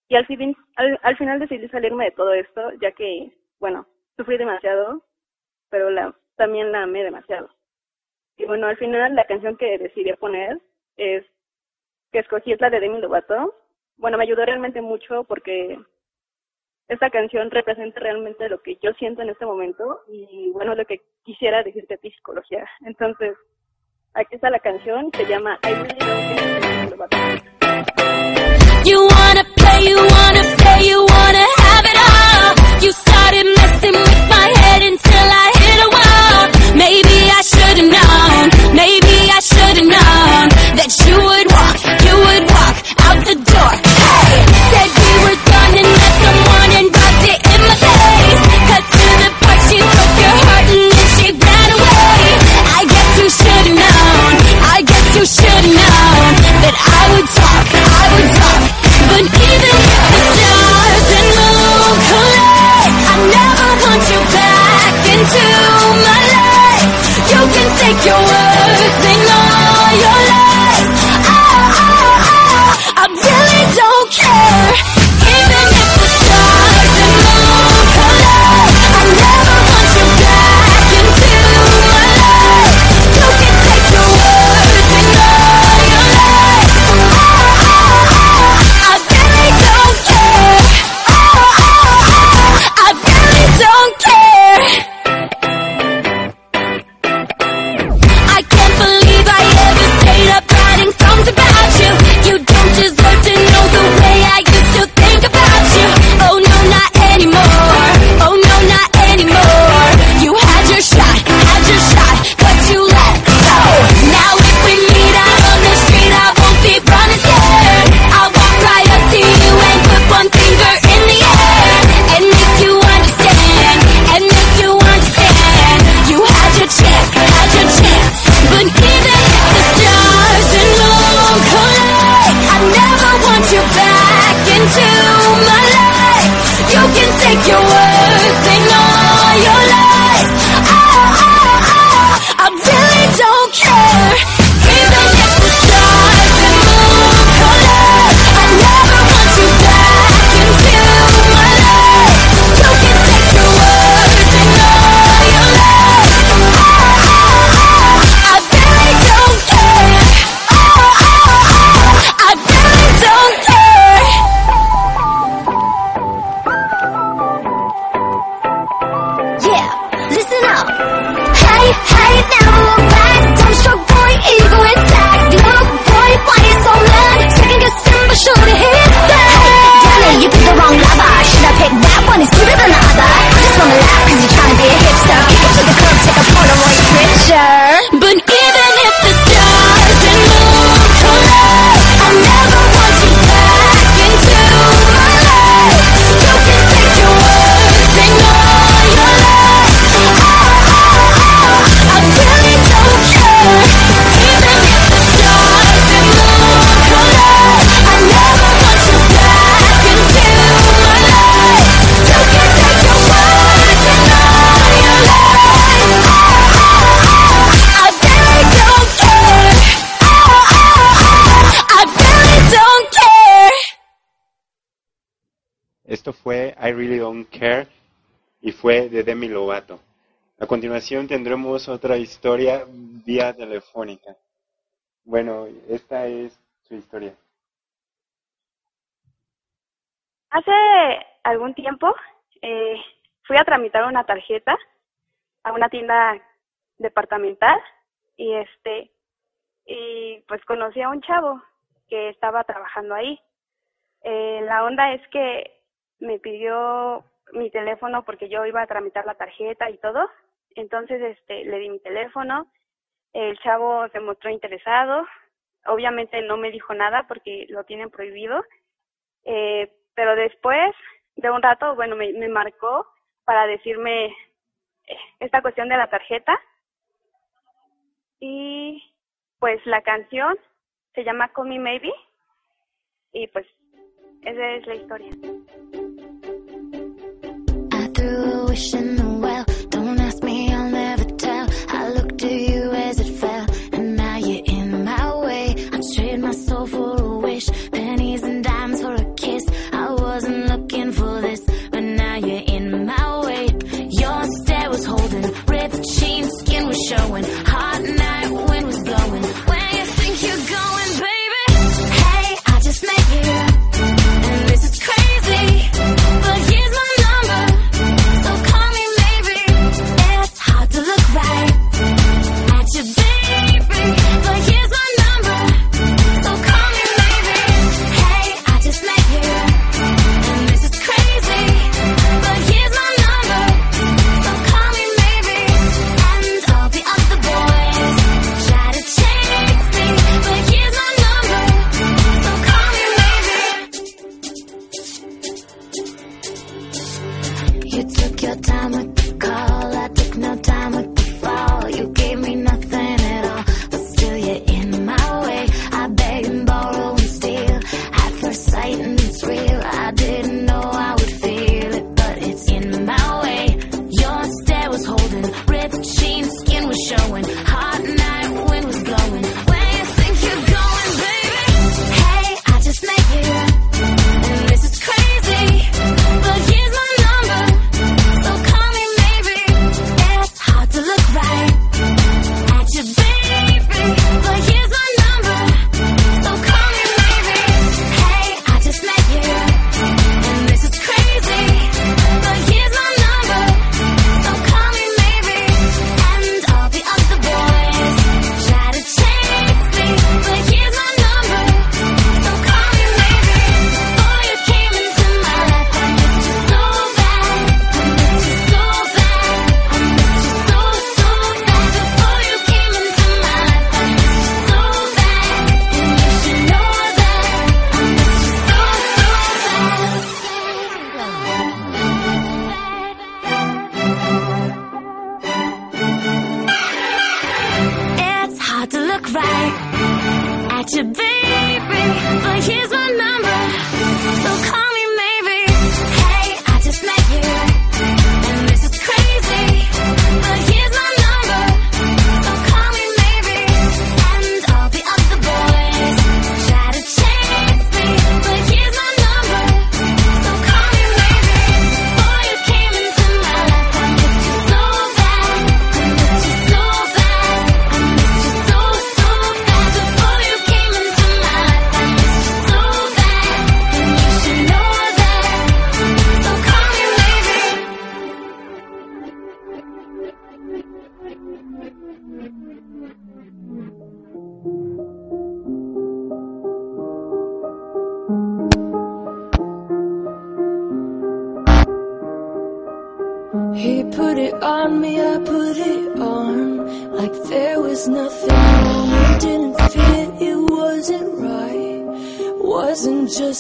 Y al, fin, al, al final decidí salirme de todo esto, ya que, bueno, sufrí demasiado, pero la, también la amé demasiado. Y bueno, al final la canción que decidí poner es que escogí es la de Demi Lovato. Bueno, me ayudó realmente mucho porque esta canción representa realmente lo que yo siento en este momento y bueno, lo que quisiera decirte a ti, psicología. Entonces, aquí está la canción, se llama I Really Don't play, you wanna talk. I Really Don't Care y fue de Demi Lovato. A continuación tendremos otra historia vía telefónica. Bueno, esta es su historia. Hace algún tiempo eh, fui a tramitar una tarjeta a una tienda departamental y este y pues conocí a un chavo que estaba trabajando ahí. Eh, la onda es que me pidió mi teléfono porque yo iba a tramitar la tarjeta y todo. Entonces, este, le di mi teléfono. El chavo se mostró interesado. Obviamente no me dijo nada porque lo tienen prohibido. Eh, pero después de un rato, bueno, me, me marcó para decirme eh, esta cuestión de la tarjeta. Y pues la canción se llama Call Me Maybe. Y pues esa es la historia. through a wish in the well.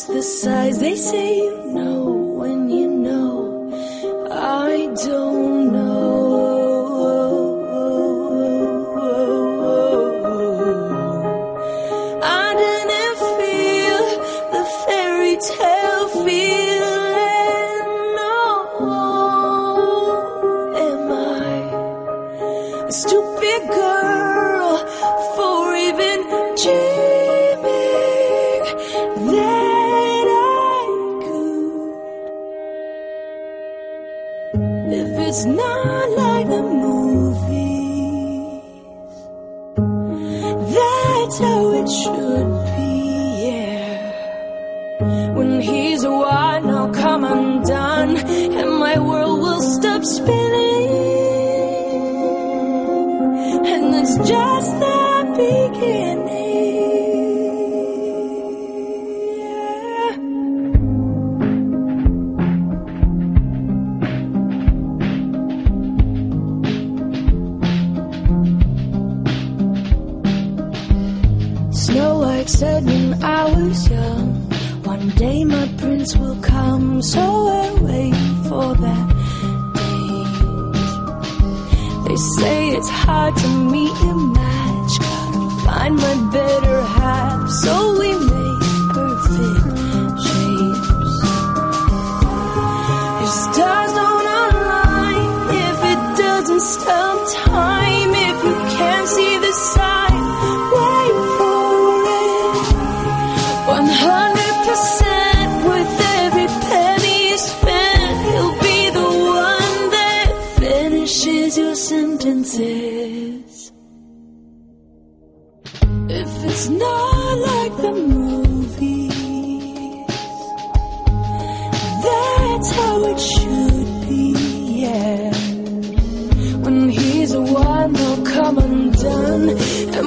the size they say you know.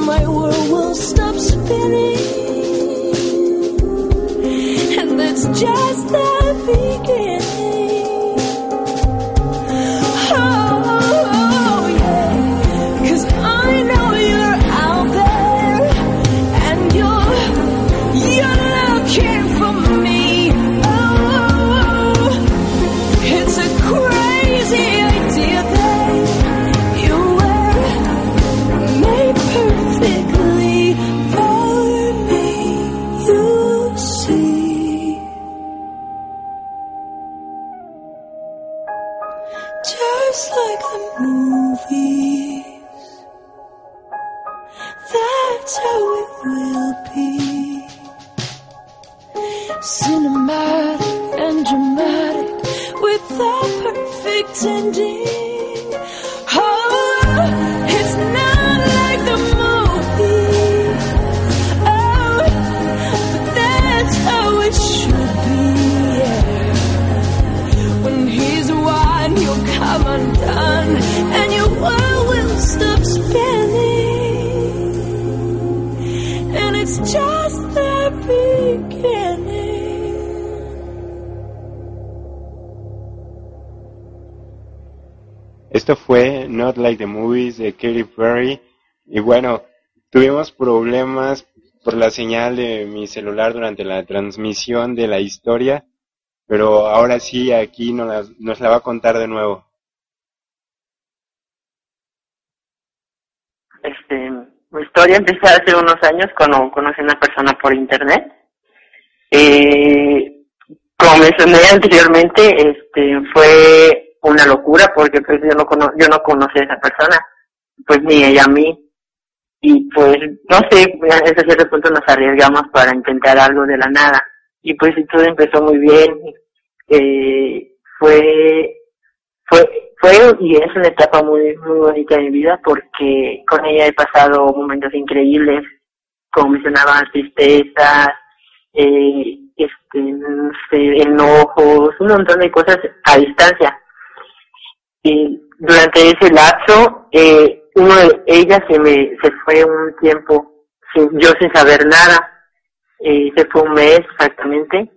my world will stop spinning. And that's just the beginning. bueno, tuvimos problemas por la señal de mi celular durante la transmisión de la historia, pero ahora sí aquí nos la, nos la va a contar de nuevo. Este, mi historia empezó hace unos años cuando conocí a una persona por internet. Eh, como mencioné anteriormente, este, fue una locura porque pues yo no, cono yo no conocí a esa persona, pues ni ella a mí y pues, no sé, hasta cierto punto nos arriesgamos para intentar algo de la nada. Y pues todo empezó muy bien. Eh, fue, fue, fue y es una etapa muy, muy bonita de mi vida porque con ella he pasado momentos increíbles, como mencionaba, tristezas, eh, este, enojos, un montón de cosas a distancia. Y durante ese lapso, eh, uno de ellas se me, se fue un tiempo, sin, yo sin saber nada, se fue un mes exactamente,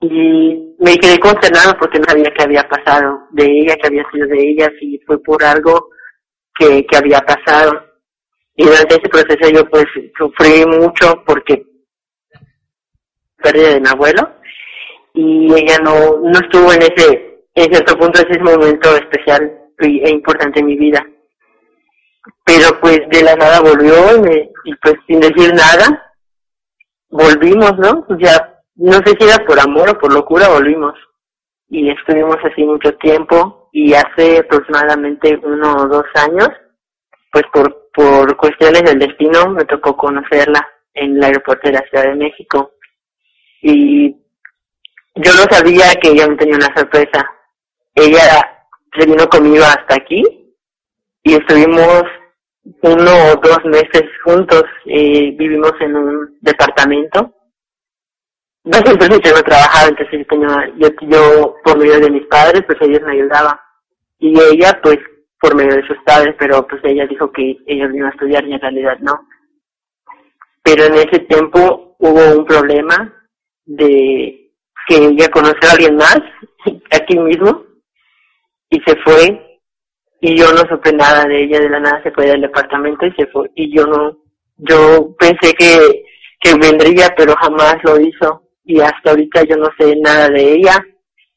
y me quedé consternado porque no sabía qué había pasado de ella, que había sido de ella, si fue por algo que, que había pasado. Y durante ese proceso yo pues sufrí mucho porque pérdida de mi abuelo y ella no, no estuvo en ese, en cierto punto ese momento especial e importante en mi vida. Pero pues de la nada volvió y, pues sin decir nada, volvimos, ¿no? Ya, no sé si era por amor o por locura, volvimos. Y estuvimos así mucho tiempo y hace aproximadamente uno o dos años, pues por, por cuestiones del destino me tocó conocerla en el aeropuerto de la Ciudad de México. Y yo no sabía que ella me tenía una sorpresa. Ella se vino conmigo hasta aquí y estuvimos uno o dos meses juntos. eh, vivimos en un departamento. No siempre yo no trabajaba, entonces yo, tenía, yo, yo por medio de mis padres, pues ellos me ayudaban. Y ella, pues, por medio de sus padres, pero pues ella dijo que ellos iban a estudiar y en realidad no. Pero en ese tiempo hubo un problema de que ella conoció a alguien más aquí mismo y se fue y yo no supe nada de ella de la nada se fue del departamento y se fue y yo no yo pensé que que vendría pero jamás lo hizo y hasta ahorita yo no sé nada de ella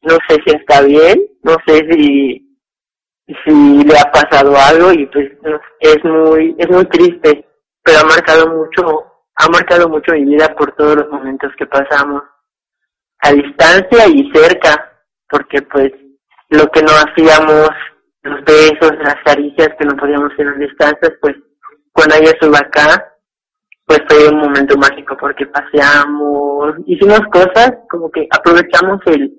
no sé si está bien no sé si si le ha pasado algo y pues es muy es muy triste pero ha marcado mucho ha marcado mucho mi vida por todos los momentos que pasamos a distancia y cerca porque pues lo que no hacíamos los besos las caricias que no podíamos hacer a distancias pues cuando ella estuvo acá pues fue un momento mágico porque paseamos hicimos cosas como que aprovechamos el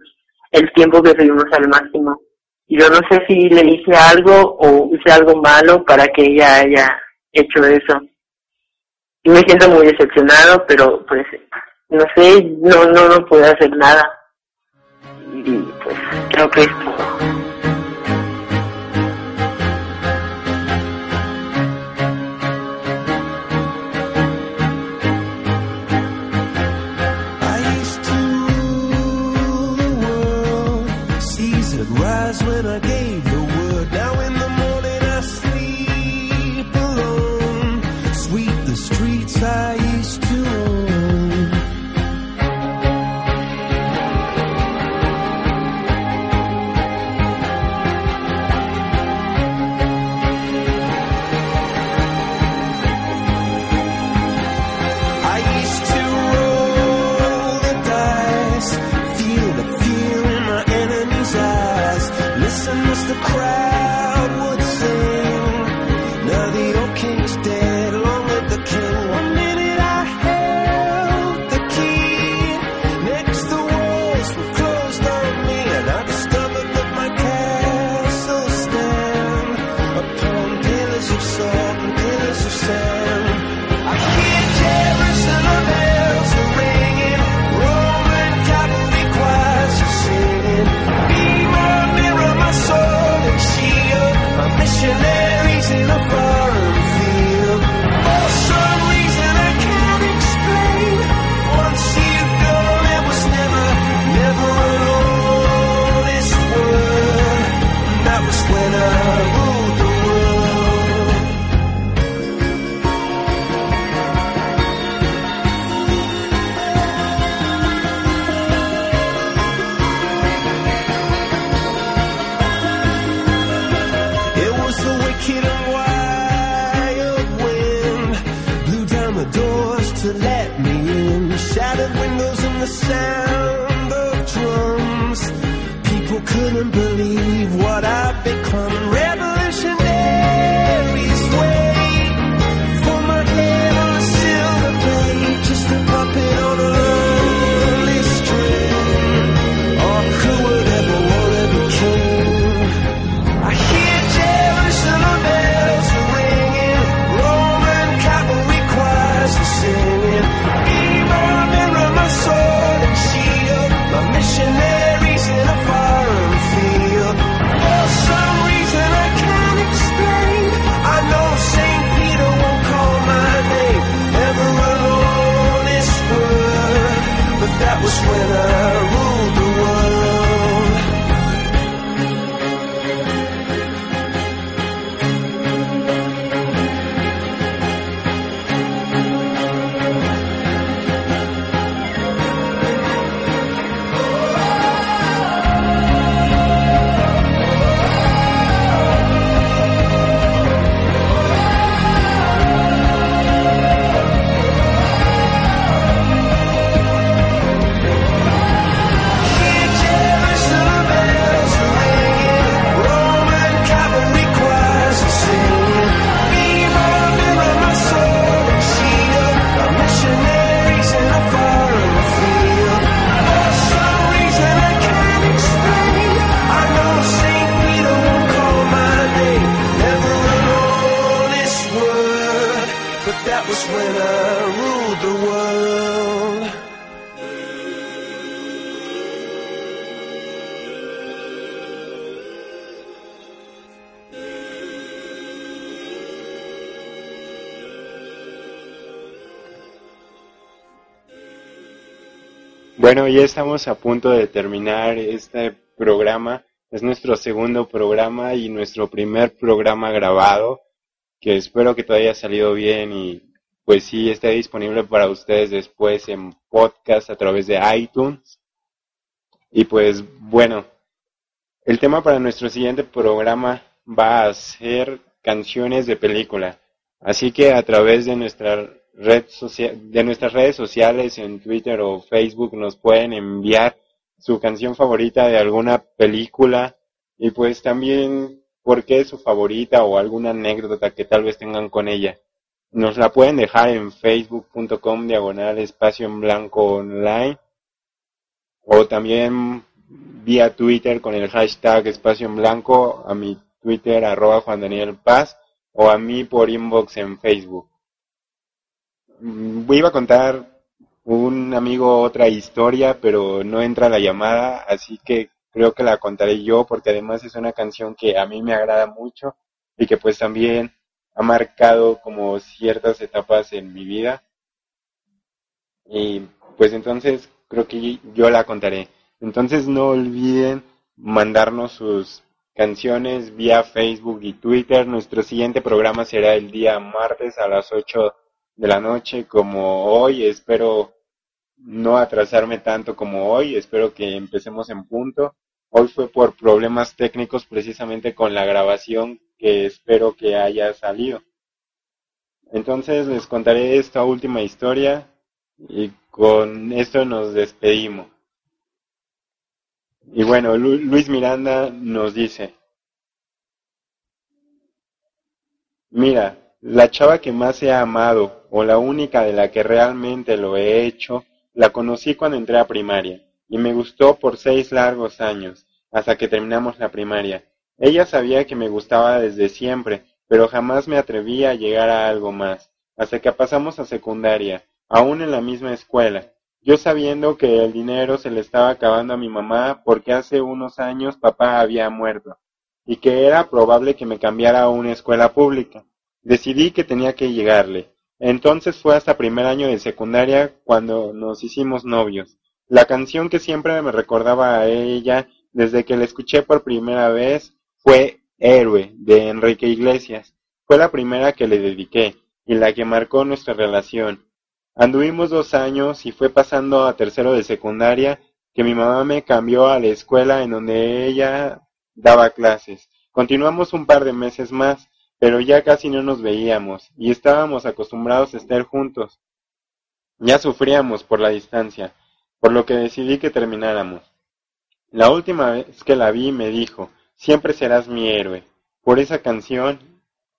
el tiempo que tuvimos al máximo. Y yo no sé si le hice algo o hice algo malo para que ella haya hecho eso. Y me siento muy decepcionado pero pues no sé no no no puedo hacer nada. Y pues creo que es todo. us with a game. Sound of drums. People couldn't believe Bueno, ya estamos a punto de terminar este programa. Es nuestro segundo programa y nuestro primer programa grabado, que espero que todo haya salido bien y pues sí esté disponible para ustedes después en podcast a través de iTunes. Y pues bueno, el tema para nuestro siguiente programa va a ser canciones de película. Así que a través de nuestra red de nuestras redes sociales en Twitter o Facebook nos pueden enviar su canción favorita de alguna película y pues también por qué es su favorita o alguna anécdota que tal vez tengan con ella. Nos la pueden dejar en facebook.com diagonal espacio en blanco online o también vía Twitter con el hashtag espacio en blanco a mi Twitter arroba Juan Daniel Paz o a mí por inbox en Facebook. Mm, Iba a contar un amigo otra historia, pero no entra la llamada, así que creo que la contaré yo porque además es una canción que a mí me agrada mucho y que pues también ha marcado como ciertas etapas en mi vida. Y pues entonces creo que yo la contaré. Entonces no olviden mandarnos sus canciones vía Facebook y Twitter. Nuestro siguiente programa será el día martes a las 8 de la noche como hoy. Espero no atrasarme tanto como hoy. Espero que empecemos en punto. Hoy fue por problemas técnicos precisamente con la grabación que espero que haya salido. Entonces les contaré esta última historia y con esto nos despedimos. Y bueno, Lu- Luis Miranda nos dice, mira, la chava que más he amado o la única de la que realmente lo he hecho, la conocí cuando entré a primaria y me gustó por seis largos años, hasta que terminamos la primaria. Ella sabía que me gustaba desde siempre, pero jamás me atreví a llegar a algo más, hasta que pasamos a secundaria, aún en la misma escuela. Yo sabiendo que el dinero se le estaba acabando a mi mamá porque hace unos años papá había muerto y que era probable que me cambiara a una escuela pública. Decidí que tenía que llegarle. Entonces fue hasta primer año de secundaria cuando nos hicimos novios. La canción que siempre me recordaba a ella desde que la escuché por primera vez fue Héroe de Enrique Iglesias. Fue la primera que le dediqué y la que marcó nuestra relación. Anduvimos dos años y fue pasando a tercero de secundaria que mi mamá me cambió a la escuela en donde ella daba clases. Continuamos un par de meses más, pero ya casi no nos veíamos y estábamos acostumbrados a estar juntos. Ya sufríamos por la distancia, por lo que decidí que termináramos. La última vez que la vi me dijo, siempre serás mi héroe. Por esa canción,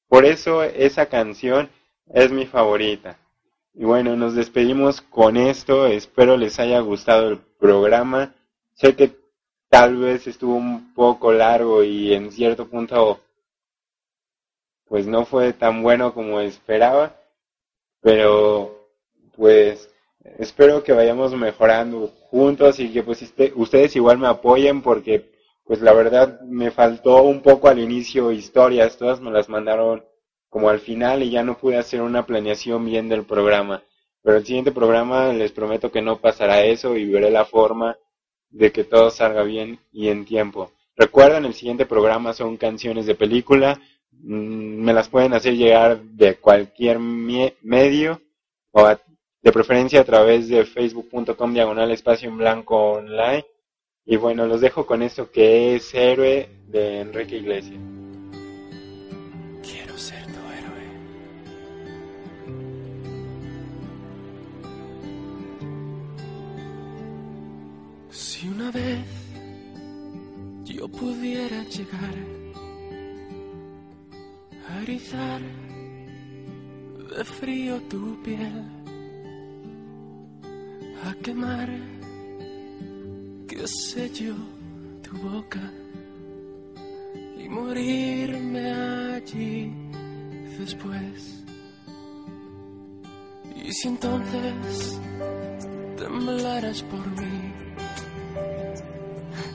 por eso esa canción es mi favorita. Y bueno, nos despedimos con esto. Espero les haya gustado el programa. Sé que tal vez estuvo un poco largo y en cierto punto pues no fue tan bueno como esperaba. Pero pues espero que vayamos mejorando juntos y que pues este- ustedes igual me apoyen porque pues la verdad me faltó un poco al inicio historias, todas me las mandaron como al final y ya no pude hacer una planeación bien del programa. Pero el siguiente programa les prometo que no pasará eso y veré la forma de que todo salga bien y en tiempo. Recuerden, el siguiente programa son canciones de película. Mm, Me las pueden hacer llegar de cualquier medio o a- de preferencia a través de facebook.com diagonal espacio en blanco online. Y bueno, los dejo con esto que es Héroe de Enrique Iglesias. Quiero ser tu héroe. Si una vez yo pudiera llegar de frío tu piel, a quemar, qué sé yo, tu boca y morirme allí después. Y si entonces temblarás por mí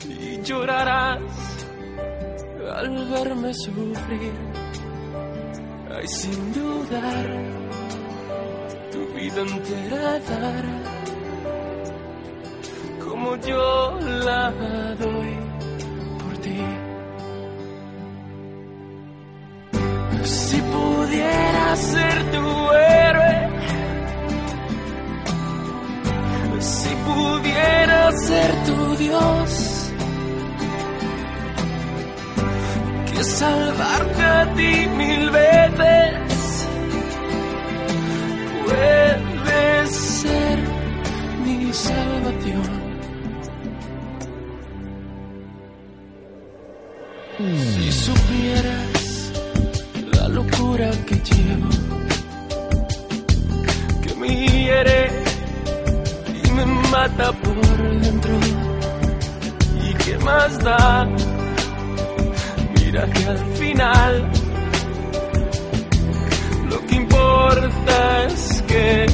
y llorarás al verme sufrir, ay sin dudar, tu vida entera dar. Como yo la doy por ti. Si pudiera ser tu héroe, si pudiera ser tu Dios, salvarte a ti mil veces puede ser mi salvación. Si supieras la locura que llevo, que me hiere y me mata por dentro, y qué más da, mira que al final. Lo que importa es que